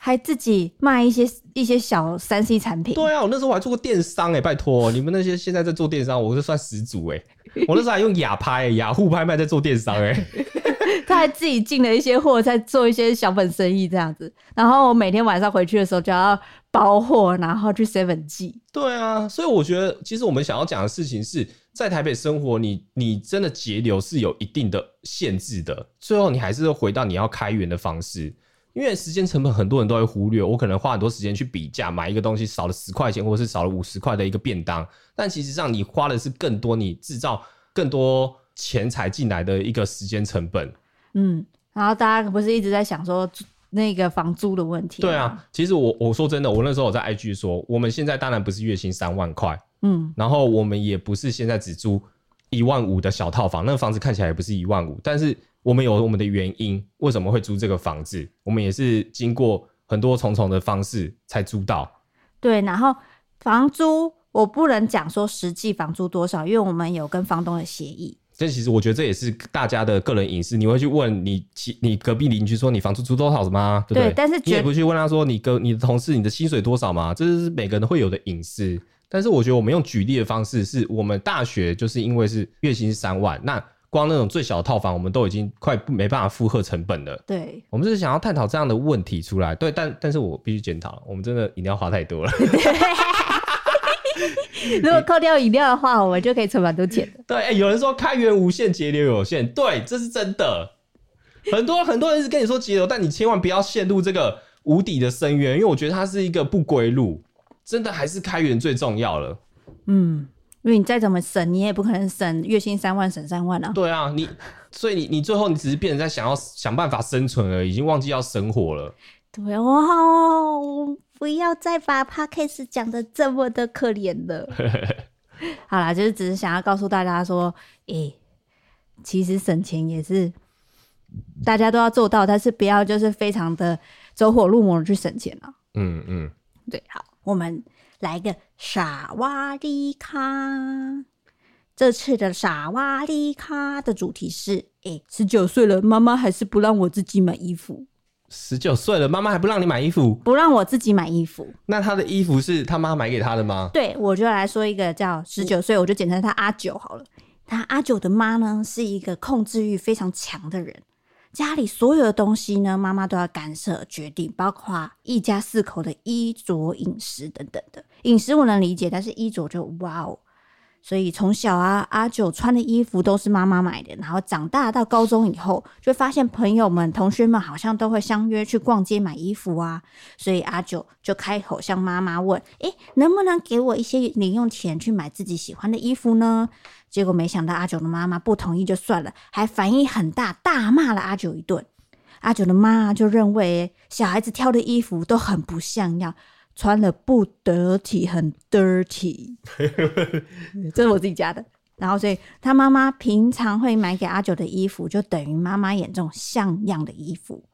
还自己卖一些一些小三 C 产品。对啊，我那时候我还做过电商哎、欸，拜托你们那些现在在做电商，我是算始祖哎、欸。我那时候还用雅拍、雅虎拍卖在做电商哎、欸，他还自己进了一些货，在做一些小本生意这样子。然后我每天晚上回去的时候就要包货，然后去 Seven 寄。对啊，所以我觉得其实我们想要讲的事情是在台北生活你，你你真的节流是有一定的限制的。最后你还是会回到你要开源的方式。因为时间成本很多人都会忽略，我可能花很多时间去比价，买一个东西少了十块钱，或者是少了五十块的一个便当，但其实上你花的是更多，你制造更多钱财进来的一个时间成本。嗯，然后大家不是一直在想说那个房租的问题？对啊，其实我我说真的，我那时候我在 IG 说，我们现在当然不是月薪三万块，嗯，然后我们也不是现在只租一万五的小套房，那个房子看起来也不是一万五，但是。我们有我们的原因，为什么会租这个房子？我们也是经过很多重重的方式才租到。对，然后房租我不能讲说实际房租多少，因为我们有跟房东的协议。这其实我觉得这也是大家的个人隐私。你会去问你其你隔壁邻居说你房租租多少吗？对不对？对，但是你也不去问他说你跟你的同事你的薪水多少吗？这是每个人会有的隐私。但是我觉得我们用举例的方式，是我们大学就是因为是月薪三万那。光那种最小的套房，我们都已经快没办法负荷成本了。对，我们就是想要探讨这样的问题出来。对，但但是我必须检讨，我们真的饮料花太多了。如果扣掉饮料的话，我们就可以存蛮多钱的。对，欸，有人说开源无限，节流有限，对，这是真的。很多很多人是跟你说节流，但你千万不要陷入这个无底的深渊，因为我觉得它是一个不归路。真的还是开源最重要了。嗯。因为你再怎么省，你也不可能省月薪三万省三万啊。对啊，你所以你你最后你只是变成在想要想办法生存而已，已经忘记要生活了。对哦，不要再把 Podcast 讲的这么的可怜了。好啦，就是只是想要告诉大家说，诶、欸，其实省钱也是大家都要做到，但是不要就是非常的走火入魔的去省钱了。嗯嗯，对，好，我们。来一个傻哇哩卡，这次的傻哇哩卡的主题是：哎，十九岁了，妈妈还是不让我自己买衣服。十九岁了，妈妈还不让你买衣服？不让我自己买衣服。那他的衣服是他妈买给他的吗？对，我就来说一个叫十九岁，我就简称他阿九好了。他阿九的妈呢，是一个控制欲非常强的人。家里所有的东西呢，妈妈都要干涉决定，包括一家四口的衣着、饮食等等的。饮食我能理解，但是衣着就哇哦。所以从小啊，阿九穿的衣服都是妈妈买的。然后长大到高中以后，就发现朋友们、同学们好像都会相约去逛街买衣服啊。所以阿九就开口向妈妈问：“诶，能不能给我一些零用钱去买自己喜欢的衣服呢？”结果没想到阿九的妈妈不同意就算了，还反应很大，大骂了阿九一顿。阿九的妈就认为小孩子挑的衣服都很不像样，穿了不得体，很 dirty。这是我自己加的。然后所以他妈妈平常会买给阿九的衣服，就等于妈妈眼中像样的衣服。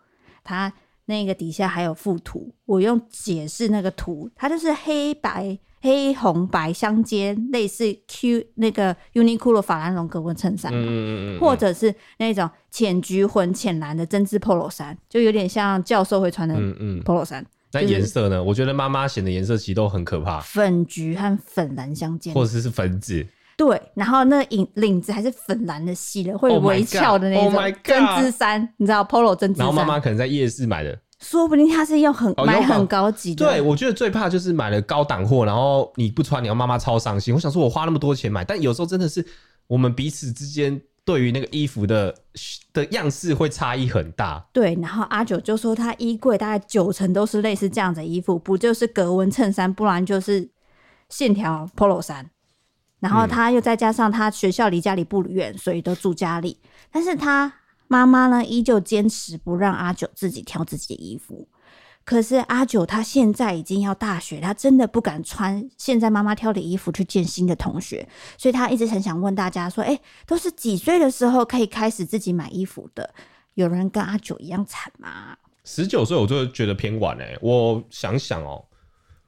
他那个底下还有附图，我用解释那个图，它就是黑白。黑红白相间，类似 Q 那个 Uniqlo 法兰绒格纹衬衫，嗯嗯嗯，或者是那种浅橘混浅蓝的针织 Polo 衫，就有点像教授会穿的 Polo 衫。那颜色呢？我觉得妈妈选的颜色其实都很可怕，粉橘和粉蓝相间，或者是粉紫。对，然后那领领子还是粉蓝的细的，会有微翘的那种针织衫，你知道 Polo 针织衫。然后妈妈可能在夜市买的。说不定她是用很、哦、买很高级的。对，我觉得最怕就是买了高档货，然后你不穿，你要妈妈超伤心。我想说，我花那么多钱买，但有时候真的是我们彼此之间对于那个衣服的的样式会差异很大。对，然后阿九就说他衣柜大概九成都是类似这样的衣服，不就是格纹衬衫，不然就是线条 Polo 衫。然后他又再加上他学校离家里不远，所以都住家里，但是他。妈妈呢，依旧坚持不让阿九自己挑自己的衣服。可是阿九他现在已经要大学，他真的不敢穿现在妈妈挑的衣服去见新的同学，所以他一直很想问大家说：“哎，都是几岁的时候可以开始自己买衣服的？有人跟阿九一样惨吗？”十九岁我就觉得偏晚哎，我想想哦。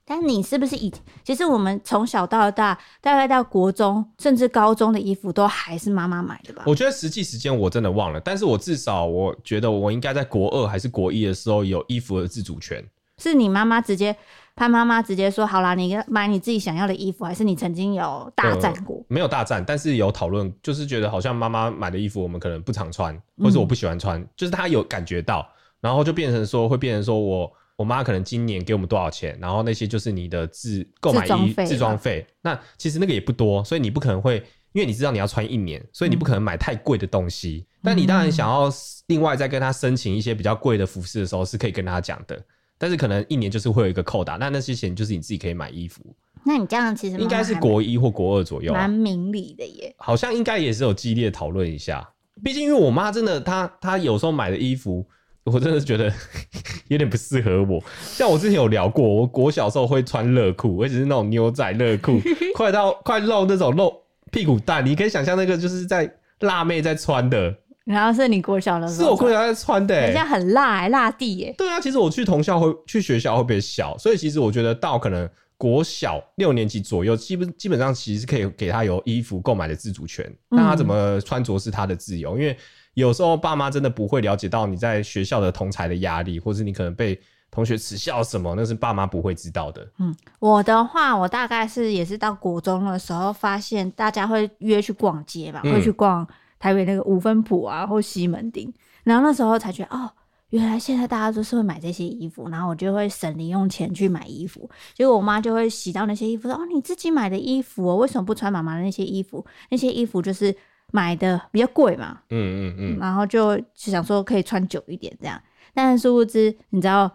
但你是不是以其实我们从小到大，大概到国中甚至高中的衣服都还是妈妈买的吧？我觉得实际时间我真的忘了，但是我至少我觉得我应该在国二还是国一的时候有衣服的自主权。是你妈妈直接，潘妈妈直接说好啦，你买你自己想要的衣服，还是你曾经有大战过？呃，没有大战，但是有讨论，就是觉得好像妈妈买的衣服我们可能不常穿，或是我不喜欢穿，嗯、就是她有感觉到，然后就变成说会变成说我。我妈可能今年给我们多少钱，然后那些就是你的自购买衣自装费。那其实那个也不多，所以你不可能会，因为你知道你要穿一年，所以你不可能买太贵的东西。嗯、但你当然想要另外再跟他申请一些比较贵的服饰的时候，是可以跟他讲的。但是可能一年就是会有一个扣打，那那些钱就是你自己可以买衣服。那你这样其实应该是国一或国二左右，蛮明理的耶。好像应该也是有激烈讨论一下，毕竟因为我妈真的，她她有时候买的衣服。我真的觉得 有点不适合我。像我之前有聊过，我国小时候会穿热裤，而且是那种牛仔热裤，快到快露那种露屁股蛋。你可以想象那个就是在辣妹在穿的。然后是你国小的时候，是我国小在穿的，欸，人家很辣，欸，辣地耶。对啊，其实我去同校会去学校会比较小，所以其实我觉得到可能国小六年级左右，基本基本上其实是可以给他有衣服购买的自主权，那他怎么穿着是他的自由，因为。有时候爸妈真的不会了解到你在学校的同才的压力，或是你可能被同学耻笑什么，那是爸妈不会知道的。嗯，我的话，我大概是也是到国中的时候，发现大家会约去逛街嘛，会去逛台北那个五分埔啊，或西门町，然后那时候才觉得哦，原来现在大家都是会买这些衣服，然后我就会省零用钱去买衣服，结果我妈就会洗到那些衣服，说哦，你自己买的衣服哦，为什么不穿妈妈的那些衣服？那些衣服就是。买的比较贵嘛，嗯嗯嗯，然后就想说可以穿久一点这样，但是殊不知，你知道，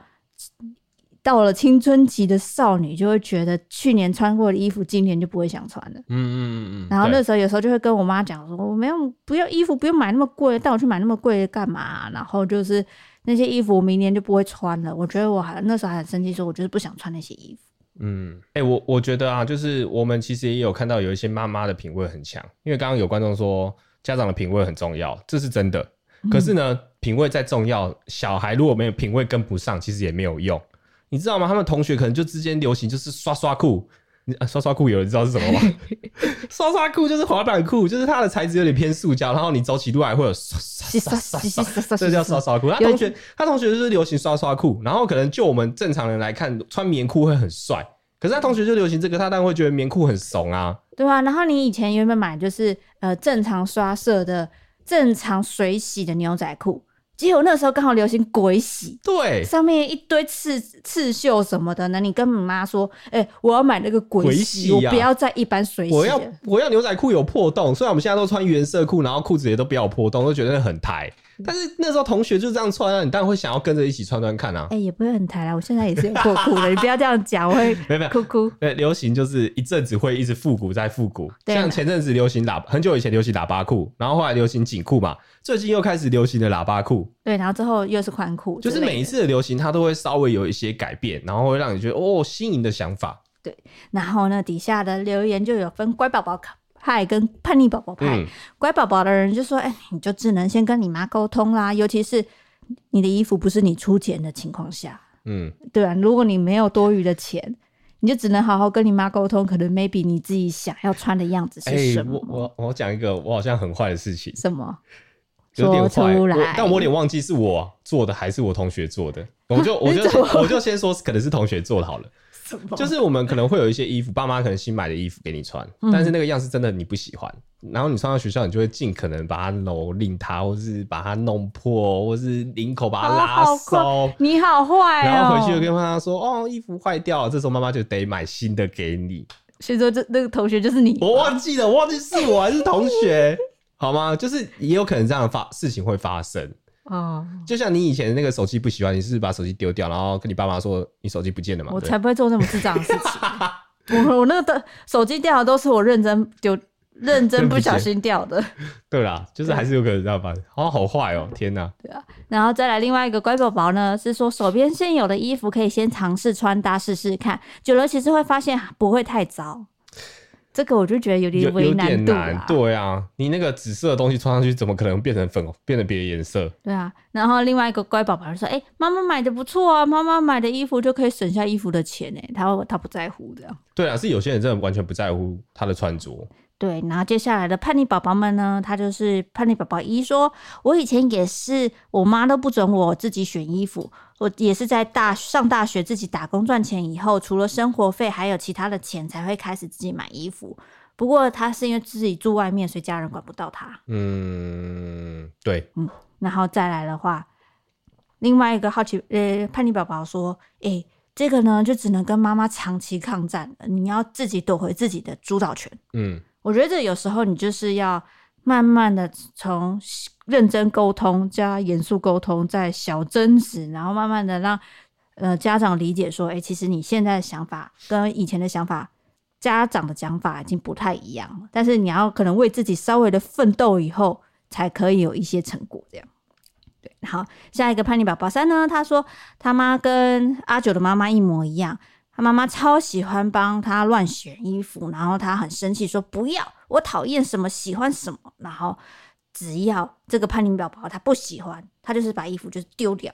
到了青春期的少女就会觉得去年穿过的衣服，今年就不会想穿了，嗯嗯嗯，然后那时候有时候就会跟我妈讲说，我没有不要衣服，不用买那么贵，带我去买那么贵的干嘛？然后就是那些衣服我明年就不会穿了。我觉得我还那时候还很生气，说我就是不想穿那些衣服。嗯，哎、欸，我我觉得啊，就是我们其实也有看到有一些妈妈的品味很强，因为刚刚有观众说家长的品味很重要，这是真的。可是呢，嗯、品味再重要，小孩如果没有品味跟不上，其实也没有用。你知道吗？他们同学可能就之间流行就是刷刷裤。啊、刷刷裤有人知道是什么吗？刷刷裤就是滑板裤，就是它的材质有点偏塑胶，然后你走起路来会有刷刷刷刷刷，这叫刷刷裤。他同学他同学就是流行刷刷裤，然后可能就我们正常人来看，穿棉裤会很帅，可是他同学就流行这个，他当然会觉得棉裤很怂啊。对啊，然后你以前原本买就是呃正常刷色的正常水洗的牛仔裤。结果那时候刚好流行鬼洗，对，上面一堆刺刺绣什么的呢。你跟你妈说，哎、欸，我要买那个鬼洗，鬼洗啊、我不要再一般水洗。我要我要牛仔裤有破洞，虽然我们现在都穿原色裤，然后裤子也都不要破洞，都觉得很台。但是那时候同学就这样穿啊，你当然会想要跟着一起穿穿看啊。哎、欸，也不会很抬啦，我现在也是有破裤的，你不要这样讲，我会 没有没有哭哭。对，流行就是一阵子会一直复古再复古，像前阵子流行喇，很久以前流行喇叭裤，然后后来流行紧裤嘛，最近又开始流行的喇叭裤。对，然后之后又是宽裤，就是每一次的流行，它都会稍微有一些改变，然后会让你觉得哦，新颖的想法。对，然后呢，底下的留言就有分乖宝宝卡。派跟叛逆宝宝派，嗯、乖宝宝的人就说：“哎、欸，你就只能先跟你妈沟通啦，尤其是你的衣服不是你出钱的情况下，嗯，对啊，如果你没有多余的钱，你就只能好好跟你妈沟通，可能 maybe 你自己想要穿的样子是什么？欸、我我讲一个我好像很坏的事情，什么？有点坏出来，但我有点忘记是我做的还是我同学做的，我就我就 我就先说可能是同学做的好了。”就是我们可能会有一些衣服，爸妈可能新买的衣服给你穿，嗯、但是那个样式真的你不喜欢，然后你穿到学校，你就会尽可能把它蹂躏它，或是把它弄破，或是领口把它拉松。你好坏哦！然后回去就跟妈妈说：“哦，衣服坏掉了。”这时候妈妈就得买新的给你。所以说，这那个同学就是你。我忘记了，我忘记是我还是同学，好吗？就是也有可能这样的发事情会发生。哦，就像你以前那个手机不喜欢，你是是把手机丢掉，然后跟你爸妈说你手机不见了嘛？我才不会做那么智障的事情。我我那个的手机掉的都是我认真丢认真不小心掉的。对啦，就是还是有可能这样吧。哦，好坏哦，天哪！对啊，然后再来另外一个乖宝宝呢，是说手边现有的衣服可以先尝试穿搭试试看，久了其实会发现不会太糟。这个我就觉得有点为难度啊。对啊，你那个紫色的东西穿上去，怎么可能变成粉，变成别的颜色？对啊。然后另外一个乖宝宝就说：“哎、欸，妈妈买的不错啊，妈妈买的衣服就可以省下衣服的钱呢，他他不在乎这样。”对啊，是有些人真的完全不在乎他的穿着。对，然后接下来的叛逆宝宝们呢，他就是叛逆宝宝一说：“我以前也是，我妈都不准我自己选衣服。”我也是在大上大学自己打工赚钱以后，除了生活费，还有其他的钱，才会开始自己买衣服。不过他是因为自己住外面，所以家人管不到他。嗯，对，嗯，然后再来的话，另外一个好奇呃叛逆宝宝说：“诶、欸，这个呢，就只能跟妈妈长期抗战了，你要自己夺回自己的主导权。”嗯，我觉得这有时候你就是要慢慢的从。认真沟通加严肃沟通，再小争执，然后慢慢的让呃家长理解说，哎、其实你现在的想法跟以前的想法，家长的讲法已经不太一样了。但是你要可能为自己稍微的奋斗以后，才可以有一些成果。这样，对。好，下一个叛逆宝宝三呢，他说他妈跟阿九的妈妈一模一样，他妈妈超喜欢帮他乱选衣服，然后他很生气说不要，我讨厌什么，喜欢什么，然后。只要这个叛逆宝宝他不喜欢，他就是把衣服就是丢掉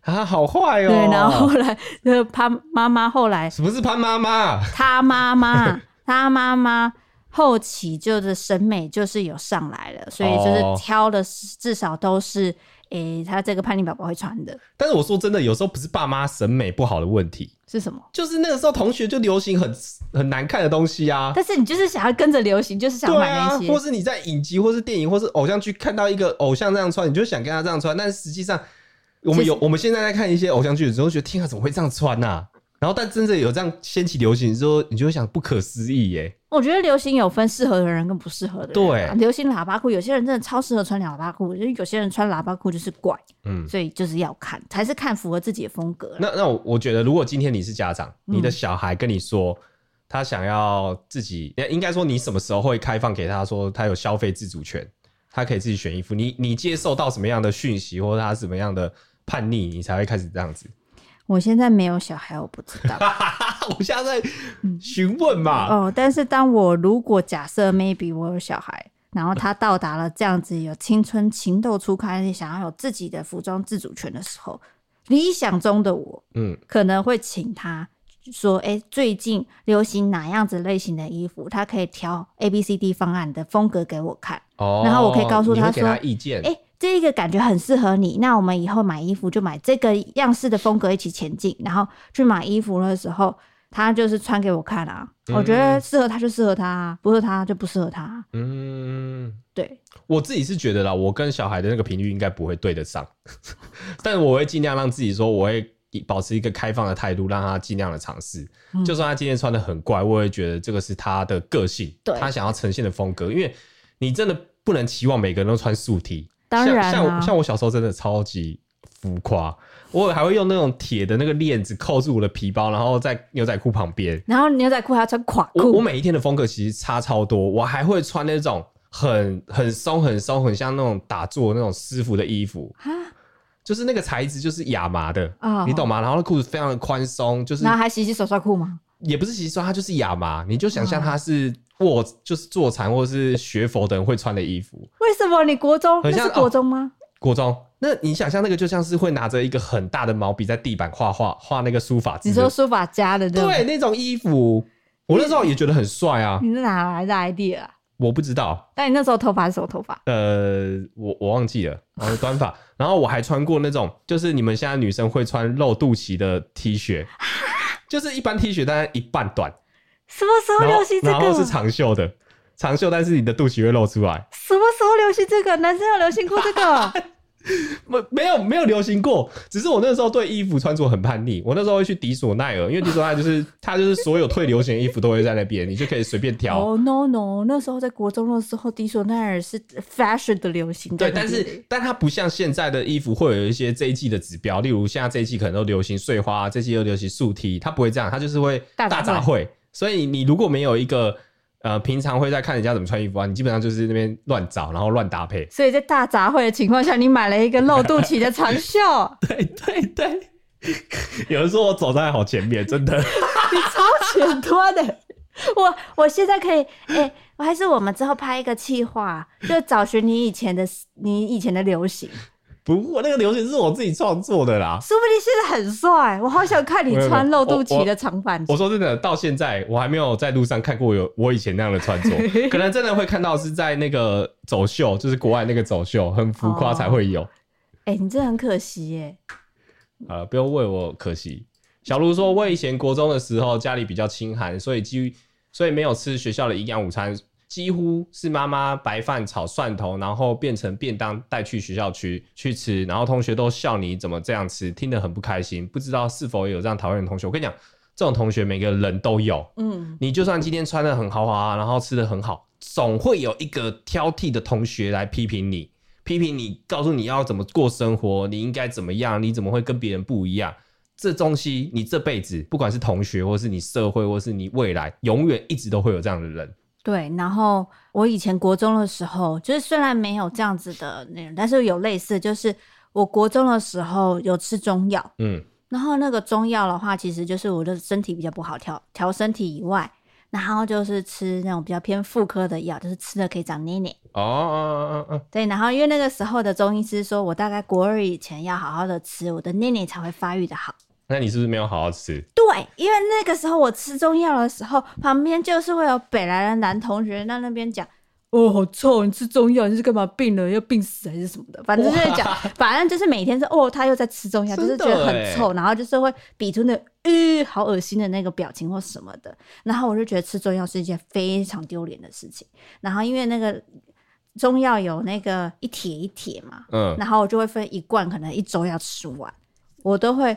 啊，好坏哦。对，然后后来那潘妈妈后来什么是潘妈妈？他妈妈，他妈妈后期就是审美就是有上来了，所以就是挑的至少都是。诶、欸，他这个叛逆宝宝会穿的，但是我说真的，有时候不是爸妈审美不好的问题，是什么？就是那个时候同学就流行很很难看的东西啊。但是你就是想要跟着流行，就是想买那些，啊、或是你在影集，或是电影，或是偶像剧看到一个偶像这样穿，你就想跟他这样穿。但是实际上，我们有我们现在在看一些偶像剧的时候，觉得天啊，怎么会这样穿呐、啊？然后，但真的有这样掀起流行之后，你就会想不可思议耶。我觉得流行有分适合的人跟不适合的人。对，流行喇叭裤，有些人真的超适合穿喇叭裤，因为有些人穿喇叭裤就是怪。嗯，所以就是要看，还是看符合自己的风格。那那我我觉得，如果今天你是家长，你的小孩跟你说、嗯、他想要自己，应该说你什么时候会开放给他说他有消费自主权，他可以自己选衣服。你你接受到什么样的讯息，或者他什么样的叛逆，你才会开始这样子？我现在没有小孩，我不知道。我现在在询问嘛、嗯。哦，但是当我如果假设 maybe 我有小孩，然后他到达了这样子有青春情窦初开，想要有自己的服装自主权的时候，理想中的我，嗯，可能会请他说：“哎、欸，最近流行哪样子类型的衣服？他可以挑 A B C D 方案的风格给我看。哦，然后我可以告诉他说：他意见，哎、欸。”这个感觉很适合你，那我们以后买衣服就买这个样式的风格一起前进。然后去买衣服的时候，他就是穿给我看啊。嗯、我觉得适合他就适合他，不适合他就不适合他。嗯，对。我自己是觉得啦，我跟小孩的那个频率应该不会对得上，但是我会尽量让自己说，我会保持一个开放的态度，让他尽量的尝试。嗯、就算他今天穿的很怪，我也觉得这个是他的个性，对他想要呈现的风格。因为你真的不能期望每个人都穿素 T。当然、啊，像像我像我小时候真的超级浮夸，我还会用那种铁的那个链子扣住我的皮包，然后在牛仔裤旁边，然后牛仔裤还要穿垮裤。我我每一天的风格其实差超多，我还会穿那种很很松很松很像那种打坐那种师傅的衣服，就是那个材质就是亚麻的，哦、你懂吗？然后裤子非常的宽松，就是然后还洗洗手刷裤吗？也不是洗洗刷，它就是亚麻，你就想象它是。我就是坐禅或者是学佛的人会穿的衣服。为什么你国中？很像是国中吗？哦、国中。那你想象那个就像是会拿着一个很大的毛笔在地板画画画那个书法字。你说书法家的对，对那种衣服，我那时候也觉得很帅啊。你是哪来的 idea 啊？我不知道。但你那时候头发是什么头发？呃，我我忘记了，然后短发。然后我还穿过那种，就是你们现在女生会穿露肚脐的 T 恤，就是一般 T 恤大概一半短。什么时候流行这个？然后是长袖的，长袖，但是你的肚脐会露出来。什么时候流行这个？男生要流行过这个？没没有没有流行过，只是我那时候对衣服穿着很叛逆。我那时候会去迪索奈尔，因为迪索奈尔就是 它就是所有退流行的衣服都会在那边，你就可以随便挑。哦、oh, no no，那时候在国中的时候，迪索奈尔是 fashion 的流行。对，但是但它不像现在的衣服会有一些这一季的指标，例如现在这一季可能都流行碎花，这一季又流行素 T，它不会这样，它就是会大杂烩。所以你如果没有一个呃平常会在看人家怎么穿衣服啊，你基本上就是那边乱找，然后乱搭配。所以在大杂烩的情况下，你买了一个露肚脐的长袖。对 对对，有人说我走在好前面，真的。你超前端的。我我现在可以，哎、欸，我还是我们之后拍一个企划，就找寻你以前的你以前的流行。不过那个流行是我自己创作的啦，说不定现在很帅，我好想看你穿露肚脐的长版。我说真的，到现在我还没有在路上看过有我以前那样的穿着，可能真的会看到是在那个走秀，就是国外那个走秀很浮夸才会有。哎、哦欸，你这很可惜耶。呃，不用为我可惜。小卢说，我以前国中的时候家里比较清寒，所以基于所以没有吃学校的营养午餐。几乎是妈妈白饭炒蒜头，然后变成便当带去学校去去吃，然后同学都笑你怎么这样吃，听得很不开心。不知道是否有这样讨厌的同学？我跟你讲，这种同学每个人都有。嗯，你就算今天穿的很豪华，然后吃的很好，总会有一个挑剔的同学来批评你，批评你，告诉你要怎么过生活，你应该怎么样，你怎么会跟别人不一样？这东西你这辈子不管是同学，或是你社会，或是你未来，永远一直都会有这样的人。对，然后我以前国中的时候，就是虽然没有这样子的内容，但是有类似，就是我国中的时候有吃中药，嗯，然后那个中药的话，其实就是我的身体比较不好调调身体以外，然后就是吃那种比较偏妇科的药，就是吃了可以长捏捏。哦哦哦哦，对，然后因为那个时候的中医师说我大概国二以前要好好的吃，我的捏捏才会发育的好。那你是不是没有好好吃？对，因为那个时候我吃中药的时候，旁边就是会有北来的男同学在那边讲：“哦，好臭！你吃中药你是干嘛病了？要病死还是什么的？”反正就是讲，反正就是每天是哦，他又在吃中药，就是觉得很臭，然后就是会比出那呃好恶心的那个表情或什么的。然后我就觉得吃中药是一件非常丢脸的事情。然后因为那个中药有那个一帖一帖嘛，嗯，然后我就会分一罐，可能一周要吃完，我都会。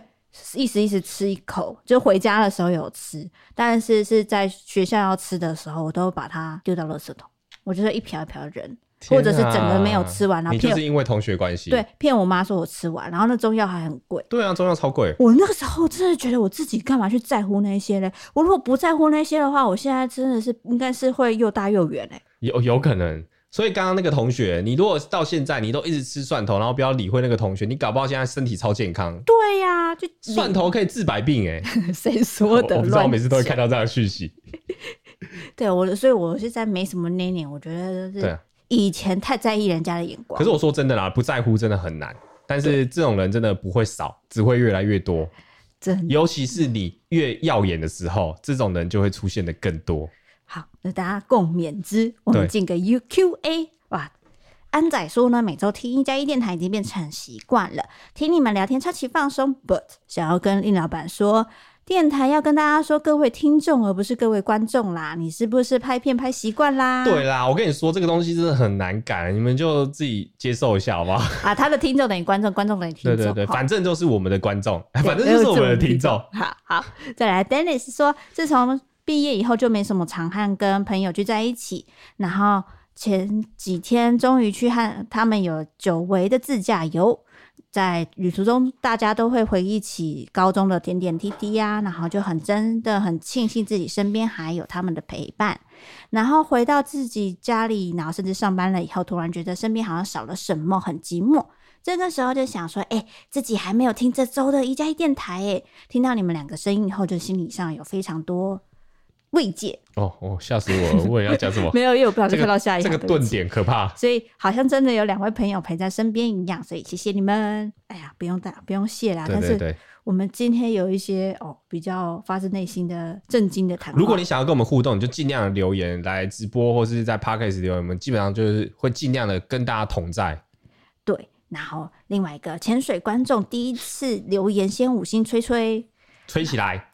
意思意思吃一口，就回家的时候有吃，但是是在学校要吃的时候，我都把它丢到垃圾桶。我就是一瓢一瓢扔，啊、或者是整个没有吃完。然后你就是因为同学关系，对，骗我妈说我吃完，然后那中药还很贵。对啊，中药超贵。我那个时候真的觉得我自己干嘛去在乎那些嘞？我如果不在乎那些的话，我现在真的是应该是会又大又圆嘞。有有可能。所以刚刚那个同学，你如果到现在你都一直吃蒜头，然后不要理会那个同学，你搞不好现在身体超健康。对呀、啊，就蒜头可以治百病哎、欸，谁说的？我不知道，我每次都会看到这样的讯息。对我，所以我现在没什么捏捏，我觉得是以前太在意人家的眼光。可是我说真的啦，不在乎真的很难，但是这种人真的不会少，只会越来越多。真的，尤其是你越耀眼的时候，这种人就会出现的更多。好，那大家共勉之。我们进个 U Q A 哇！安仔说呢，每周听一加一电台已经变成习惯了，听你们聊天超级放松。But 想要跟林老板说，电台要跟大家说各位听众，而不是各位观众啦。你是不是拍片拍习惯啦？对啦，我跟你说这个东西真的很难改，你们就自己接受一下好不好？啊，他的听众等于观众，观众等于听众。对对对，反正就是我们的观众，反正就是我们的听众。好好，再来，Dennis 说，自从毕业以后就没什么常和跟朋友聚在一起，然后前几天终于去和他们有久违的自驾游，在旅途中大家都会回忆起高中的点点滴滴呀，然后就很真的很庆幸自己身边还有他们的陪伴，然后回到自己家里，然后甚至上班了以后，突然觉得身边好像少了什么，很寂寞。这个时候就想说，哎，自己还没有听这周的一加一电台，哎，听到你们两个声音以后，就心理上有非常多。慰藉哦哦，吓死我了！我也要讲什么？没有，因为我不小心看到下一个这个顿点可怕，所以好像真的有两位朋友陪在身边一样，所以谢谢你们。哎呀，不用打，不用谢啦。但是我们今天有一些哦比较发自内心的震惊的谈话。如果你想要跟我们互动，你就尽量留言来直播，或是在 Podcast 留言，我们基本上就是会尽量的跟大家同在。对，然后另外一个潜水观众第一次留言，先五星吹吹，吹起来。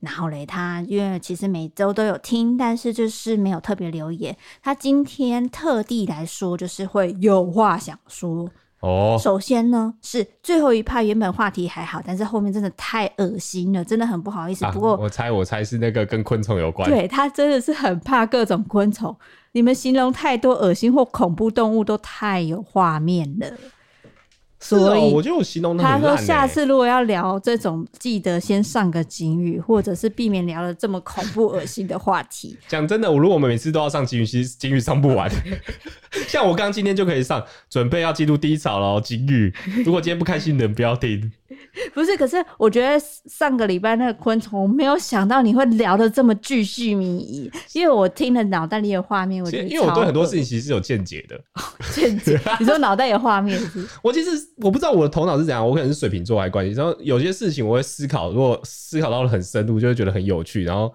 然后嘞，他因为其实每周都有听，但是就是没有特别留言。他今天特地来说，就是会有话想说哦。首先呢，是最后一趴原本话题还好，但是后面真的太恶心了，真的很不好意思。啊、不过我猜，我猜是那个跟昆虫有关。对，他真的是很怕各种昆虫。你们形容太多恶心或恐怖动物都太有画面了。所以我觉得形容欸他说下次如果要聊这种，记得先上个警语，或者是避免聊了这么恐怖恶心的话题。讲真的，我如果我们每次都要上警语，其实警语上不完。像我刚今天就可以上，准备要进入低潮了。警语，如果今天不开心的人不要听。不是，可是我觉得上个礼拜那个昆虫，我没有想到你会聊的这么巨细靡遗，因为我听了脑袋里的画面，我觉得因为我对很多事情情其实是有见解的。见解。你说脑袋有画面是是？我其实我不知道我的头脑是怎样，我可能是水瓶座还关系。然后有些事情我会思考，如果思考到了很深入，就会觉得很有趣。然后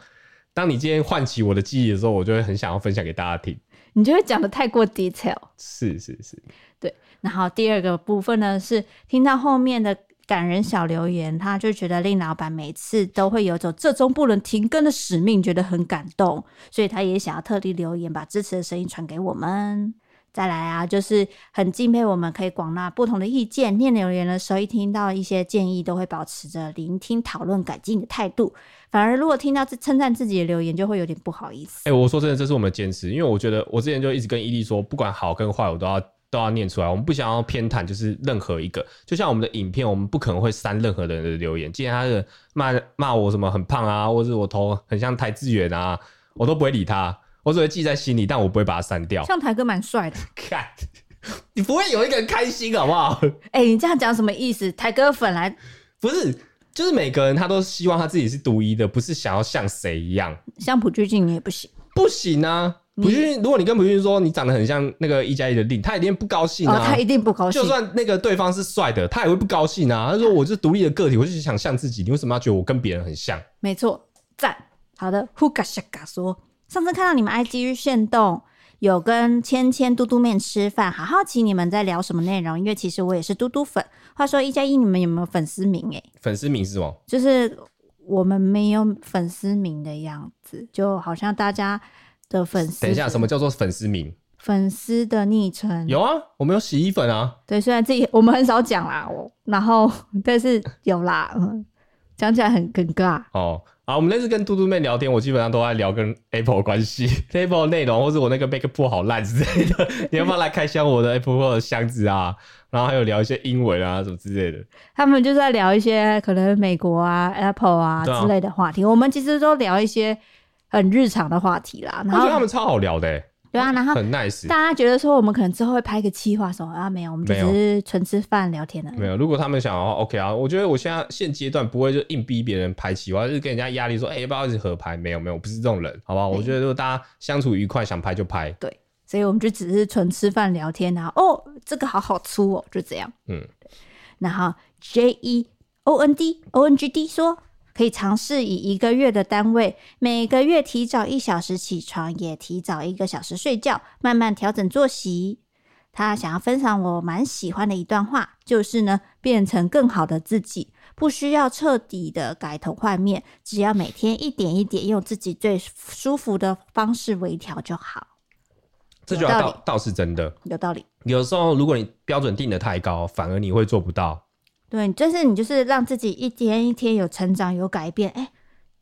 当你今天唤起我的记忆的时候，我就会很想要分享给大家听。你就会讲的太过 detail。是是是，对。然后第二个部分呢，是听到后面的感人小留言，他就觉得令老板每次都会有种这周不能停更的使命，觉得很感动，所以他也想要特地留言，把支持的声音传给我们。再来啊，就是很敬佩我们可以广纳不同的意见，念留言的时候一听到一些建议，都会保持着聆听、讨论、改进的态度。反而如果听到称赞自己的留言，就会有点不好意思。哎、我说真的，这是我们的坚持，因为我觉得我之前就一直跟伊利说，不管好跟坏，我都要都要念出来。我们不想要偏袒，就是任何一个。就像我们的影片，我们不可能会删任何人的留言。既然他是骂骂我什么很胖啊，或者我头很像台志远啊，我都不会理他。我只会记在心里，但我不会把它删掉。像台哥蛮帅的，看，你不会有一个人开心好不好？哎、欸，你这样讲什么意思？台哥粉来不是，就是每个人他都希望他自己是独一的，不是想要像谁一样。像朴俊俊你也不行，不行啊！朴俊俊，如果你跟普俊俊说你长得很像那个一加一的令，他一定不高兴啊、哦！他一定不高兴。就算那个对方是帅的，他也会不高兴啊！他说我是独立的个体，我就是想像自己，你为什么要觉得我跟别人很像？没错，赞。好的，呼嘎夏嘎说。上次看到你们 IG 炫动有跟芊芊嘟嘟面吃饭，好好奇你们在聊什么内容？因为其实我也是嘟嘟粉。话说一加一，你们有没有粉丝名？哎，粉丝名是什么？就是我们没有粉丝名的样子，就好像大家的粉丝。等一下，什么叫做粉丝名？粉丝的昵称有啊，我们有洗衣粉啊。对，虽然自己我们很少讲啦，然后但是有啦，嗯，讲起来很尴尬哦。啊，我们那次跟嘟嘟妹聊天，我基本上都在聊跟 Apple 关系，Apple 内容，或是我那个 MacBook 好烂之类的。你要不要来开箱我的 Apple 的箱子啊？然后还有聊一些英文啊什么之类的。他们就在聊一些可能美国啊、Apple 啊之类的话题。啊、我们其实都聊一些很日常的话题啦。然后我觉得他们超好聊的、欸。对啊，然后很 nice。大家觉得说我们可能之后会拍个企划什么啊？没有，我们就只是纯吃饭聊天的。没有，如果他们想要，OK 啊。我觉得我现在现阶段不会就硬逼别人拍企划，就是跟人家压力说，哎、不要一起合拍？没有，没有，我不是这种人，好不好？我觉得如果大家相处愉快，想拍就拍。对，所以我们就只是纯吃饭聊天啊。哦，这个好好粗哦，就这样。嗯。然后 J E O N D O N G D 说。可以尝试以一个月的单位，每个月提早一小时起床，也提早一个小时睡觉，慢慢调整作息。他想要分享我蛮喜欢的一段话，就是呢，变成更好的自己，不需要彻底的改头换面，只要每天一点一点用自己最舒服的方式微调就好。这句话倒倒是真的，有道理。有时候如果你标准定的太高，反而你会做不到。对，就是你，就是让自己一天一天有成长、有改变，哎，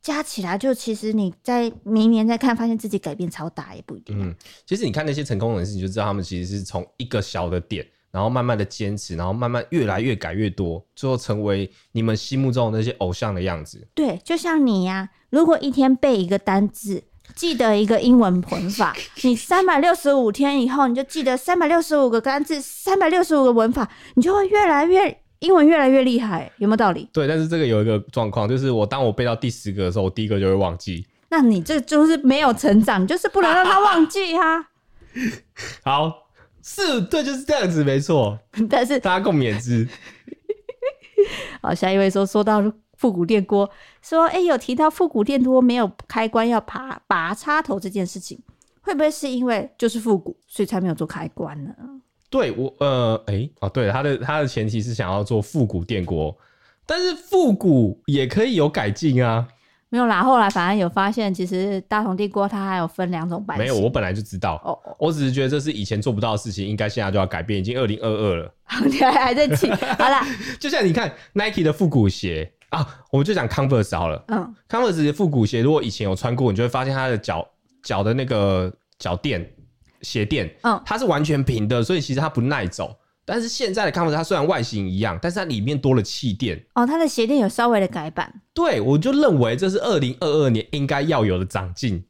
加起来就其实你在明年再看，发现自己改变超大也不一定。嗯，其实你看那些成功人士，你就知道他们其实是从一个小的点，然后慢慢的坚持，然后慢慢越来越改越多，最后成为你们心目中的那些偶像的样子。对，就像你呀、啊，如果一天背一个单字，记得一个英文文法，你三百六十五天以后，你就记得三百六十五个单字，三百六十五个文法，你就会越来越。英文越来越厉害，有没有道理？对，但是这个有一个状况，就是我当我背到第十个的时候，我第一个就会忘记。那你这就是没有成长，你就是不能让他忘记哈。好，是，对，就是这样子，没错。但是大家共勉之。好，下一位说，说到复古电锅，说哎、欸，有提到复古电锅没有开关要拔拔插头这件事情，会不会是因为就是复古，所以才没有做开关呢？对我呃哎哦对，他的他的前提是想要做复古电锅，但是复古也可以有改进啊。没有啦，后来反而有发现，其实大同电锅它还有分两种版型。没有，我本来就知道。哦，我只是觉得这是以前做不到的事情，应该现在就要改变。已经二零二二了，你还还在气？好啦，就像你看 Nike 的复古鞋啊，我们就讲 Converse 好了。嗯，Converse 的复古鞋，如果以前有穿过，你就会发现它的脚脚的那个脚垫。鞋垫，嗯，它是完全平的，所以其实它不耐走。但是现在的 Comfort 它虽然外形一样，但是它里面多了气垫。哦，它的鞋垫有稍微的改版。对，我就认为这是二零二二年应该要有的长进，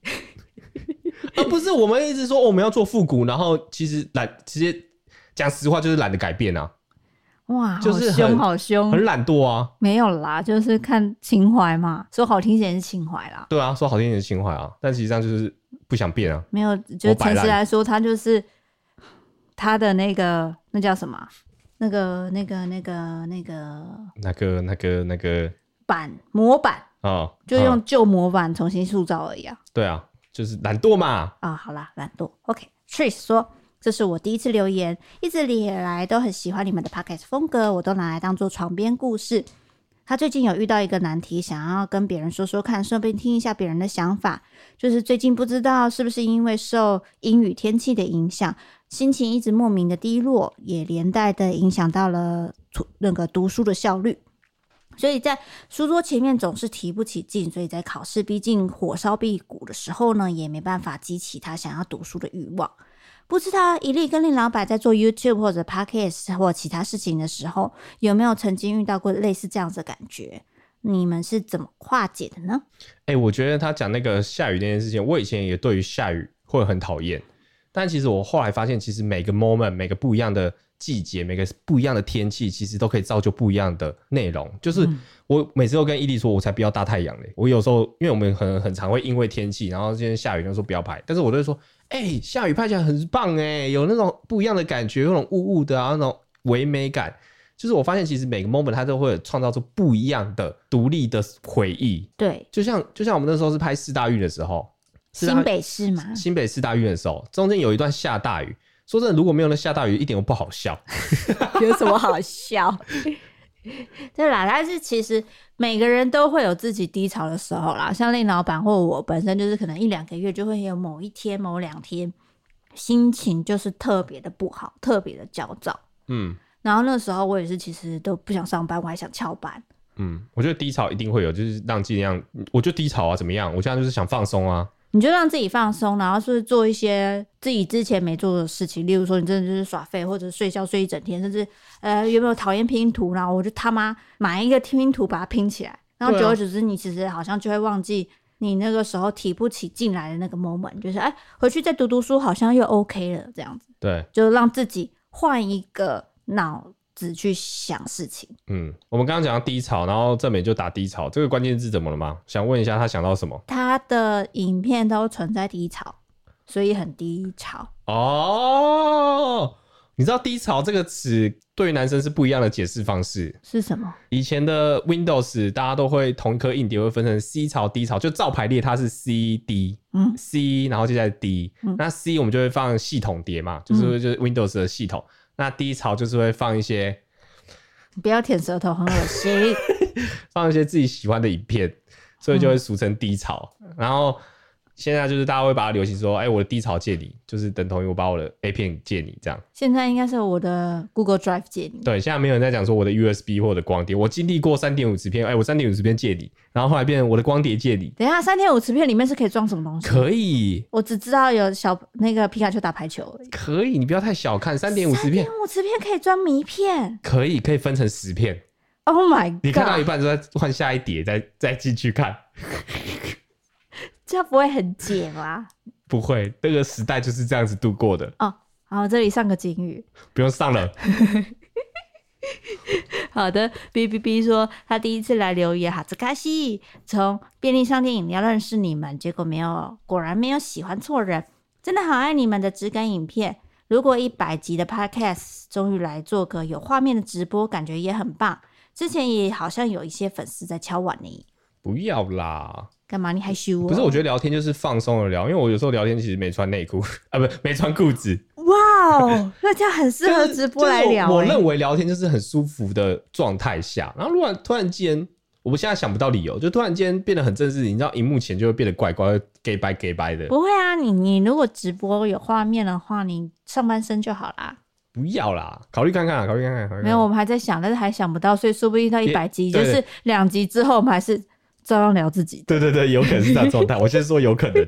而不是我们一直说我们要做复古，然后其实懒，直接讲实话就是懒得改变啊。哇，就是好凶，好凶，很懒惰啊。没有啦，就是看情怀嘛，说好听点是情怀啦。对啊，说好听点是情怀啊，但实际上就是不想变啊。没有，就是诚实来说，他就是他的那个那叫什么？那个、那个、那个、那个、那个、那个、那个板模板哦，就用旧模板重新塑造而已啊。对啊，就是懒惰嘛。啊，好啦，懒惰。OK，Trace 说。这是我第一次留言，一直以来都很喜欢你们的 podcast 风格，我都拿来当做床边故事。他最近有遇到一个难题，想要跟别人说说看，顺便听一下别人的想法。就是最近不知道是不是因为受阴雨天气的影响，心情一直莫名的低落，也连带的影响到了那个读书的效率。所以在书桌前面总是提不起劲，所以在考试逼近火烧屁股的时候呢，也没办法激起他想要读书的欲望。不知道伊利跟令老板在做 YouTube 或者 Podcast 或其他事情的时候，有没有曾经遇到过类似这样子的感觉？你们是怎么化解的呢？哎、欸，我觉得他讲那个下雨那件事情，我以前也对于下雨会很讨厌，但其实我后来发现，其实每个 moment 每个不一样的季节，每个不一样的天气，其实都可以造就不一样的内容。就是我每次都跟伊利说，我才不要大太阳嘞。我有时候因为我们很很常会因为天气，然后今天下雨就说不要拍，但是我都会说。哎、欸，下雨拍起来很棒哎，有那种不一样的感觉，有那种雾雾的啊，那种唯美感。就是我发现，其实每个 moment 它都会创造出不一样的独立的回忆。对，就像就像我们那时候是拍四大运的时候，新北市嘛，新北四大运的时候，中间有一段下大雨。说真的，如果没有那下大雨，一点都不好笑。有什么好笑？对啦，但是其实每个人都会有自己低潮的时候啦。像令老板或我本身，就是可能一两个月就会有某一天、某两天心情就是特别的不好，特别的焦躁。嗯，然后那时候我也是，其实都不想上班，我还想翘班。嗯，我觉得低潮一定会有，就是让尽量，我就低潮啊，怎么样？我现在就是想放松啊。你就让自己放松，然后是做一些自己之前没做的事情，例如说你真的就是耍废，或者睡觉睡一整天，甚至呃有没有讨厌拼图，然后我就他妈买一个拼图把它拼起来，然后久而久之，你其实好像就会忘记你那个时候提不起劲来的那个 moment，就是哎回去再读读书，好像又 OK 了这样子。对，就让自己换一个脑。只去想事情。嗯，我们刚刚讲到低潮，然后正美就打低潮，这个关键字怎么了吗？想问一下他想到什么？他的影片都存在低潮，所以很低潮。哦，你知道低潮这个词对于男生是不一样的解释方式是什么？以前的 Windows 大家都会同一颗硬碟会分成 C 槽、D 槽，就照排列，它是 C D，嗯，C，然后接下来 D，嗯，那 C 我们就会放系统碟嘛，就是就是 Windows 的系统。嗯那低潮就是会放一些，不要舔舌头，很恶心。放一些自己喜欢的影片，所以就会俗称低潮。嗯、然后。现在就是大家会把它流行说，哎、欸，我的低潮借你，就是等同于我把我的 A 片借你这样。现在应该是我的 Google Drive 借你。对，现在没有人在讲说我的 USB 或者光碟，我经历过三点五磁片，哎、欸，我三点五磁片借你，然后后来变成我的光碟借你。等一下，三点五磁片里面是可以装什么东西？可以，我只知道有小那个皮卡丘打排球而已。可以，你不要太小看三点五磁片。三点五磁片可以装迷片。可以，可以分成十片。Oh my god！你看到一半就在换下一碟，再再继续看。这样不会很解吗？不会，那个时代就是这样子度过的。哦，好，这里上个警语，不用上了。好的，B B B 说他第一次来留言，哈兹卡西从便利商店饮料认识你们，结果没有，果然没有喜欢错人，真的好爱你们的质感影片。如果一百集的 Podcast 终于来做个有画面的直播，感觉也很棒。之前也好像有一些粉丝在敲碗呢。不要啦。干嘛？你害羞、喔？不是，我觉得聊天就是放松的聊，因为我有时候聊天其实没穿内裤 啊，不，没穿裤子。哇哦，那这样很适合直播来聊、欸就是就是。我认为聊天就是很舒服的状态下，然后如果突然间，我们现在想不到理由，就突然间变得很正式，你知道，荧幕前就会变得怪怪、gay 白 gay 掰的。不会啊，你你如果直播有画面的话，你上半身就好啦。不要啦，考虑看看，考虑看看，考虑看看。没有，我们还在想，但是还想不到，所以说不定到一百集就是两集之后，我们还是。照样聊自己，对对对，有可能是这样状态。我先说有可能。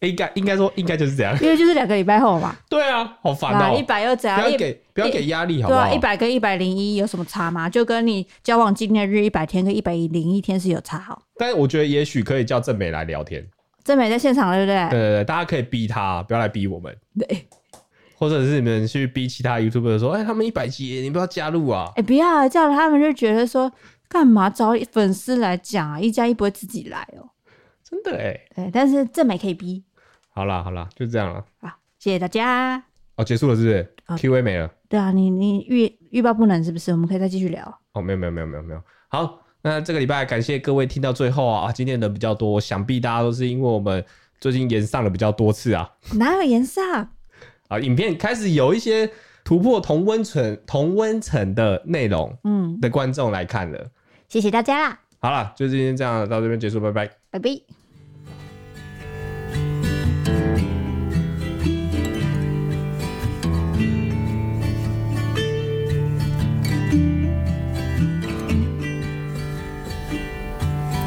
哎、应该应该说应该就是这样。因为就是两个礼拜后嘛。对啊，好烦哦、一百又怎样？不要给不要给压力，好不好？对啊，一百跟一百零一有什么差吗？就跟你交往纪念日一百天跟一百零一天是有差好。但是我觉得也许可以叫正美来聊天。正美在现场，对不对？对对对，大家可以逼他，不要来逼我们。对。或者是你们去逼其他 YouTuber 说，哎、欸，他们一百集，你不要加入啊！哎、欸，不要啊，这样他们就觉得说，干嘛找粉丝来讲啊？一加一不会自己来哦。真的哎、欸。对，但是正美可以逼。好啦好啦，就这样了。好，谢谢大家。哦，结束了是不是、哦、？Q&A 没了。对啊，你你欲欲罢不能是不是？我们可以再继续聊。哦，没有没有没有没有没有。好，那这个礼拜感谢各位听到最后啊！今天人比较多，想必大家都是因为我们最近延上了比较多次啊。哪有延上？啊，影片开始有一些突破同温层同温层的内容，嗯，的观众来看了、嗯，谢谢大家啦。好了，就今天这样，到这边结束，拜拜，拜拜。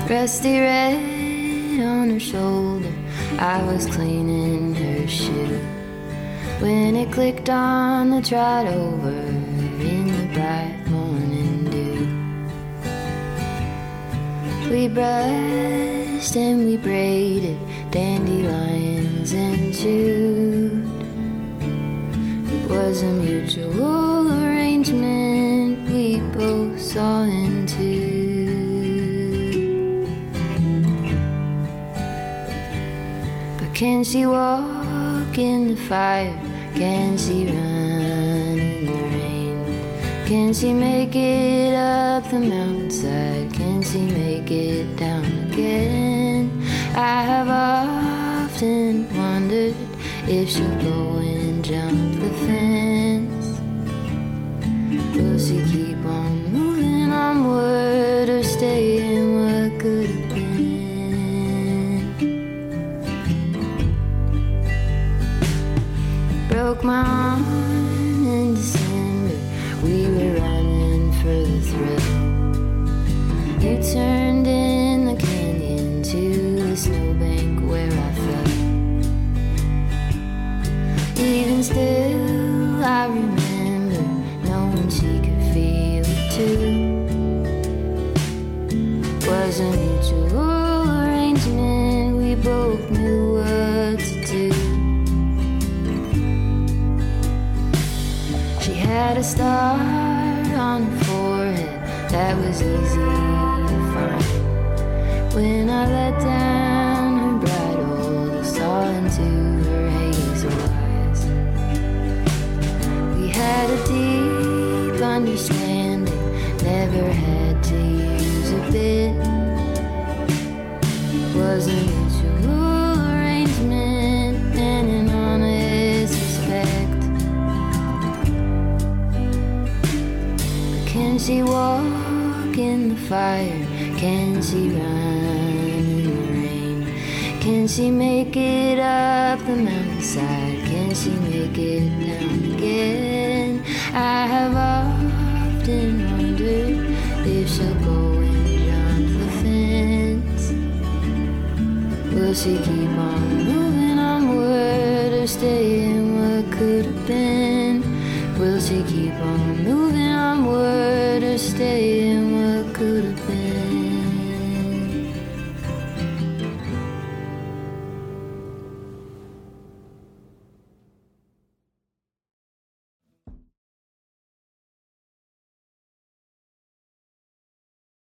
Rusty red on her shoulder, I was cleaning her shoe. When it clicked on the trot over in the bright morning dew. We brushed and we braided dandelions and chewed. It was a mutual arrangement we both saw into. But can she walk in the fire? Can she run in the rain? Can she make it up the mountainside? Can she make it down again? I have often wondered if she'll go and jump the fence. Will she keep on moving ます。I let down her bridle, saw into her hazel eyes. We had a deep understanding, never had to use a bit. Was a mutual arrangement and an honest respect. Can she walk in the fire? Can she run? Can she make it up the mountainside? Can she make it down again? I have often wondered if she'll go and jump the fence. Will she keep on moving onward or stay in what could have been? Will she keep on moving onward or stay in what could have been?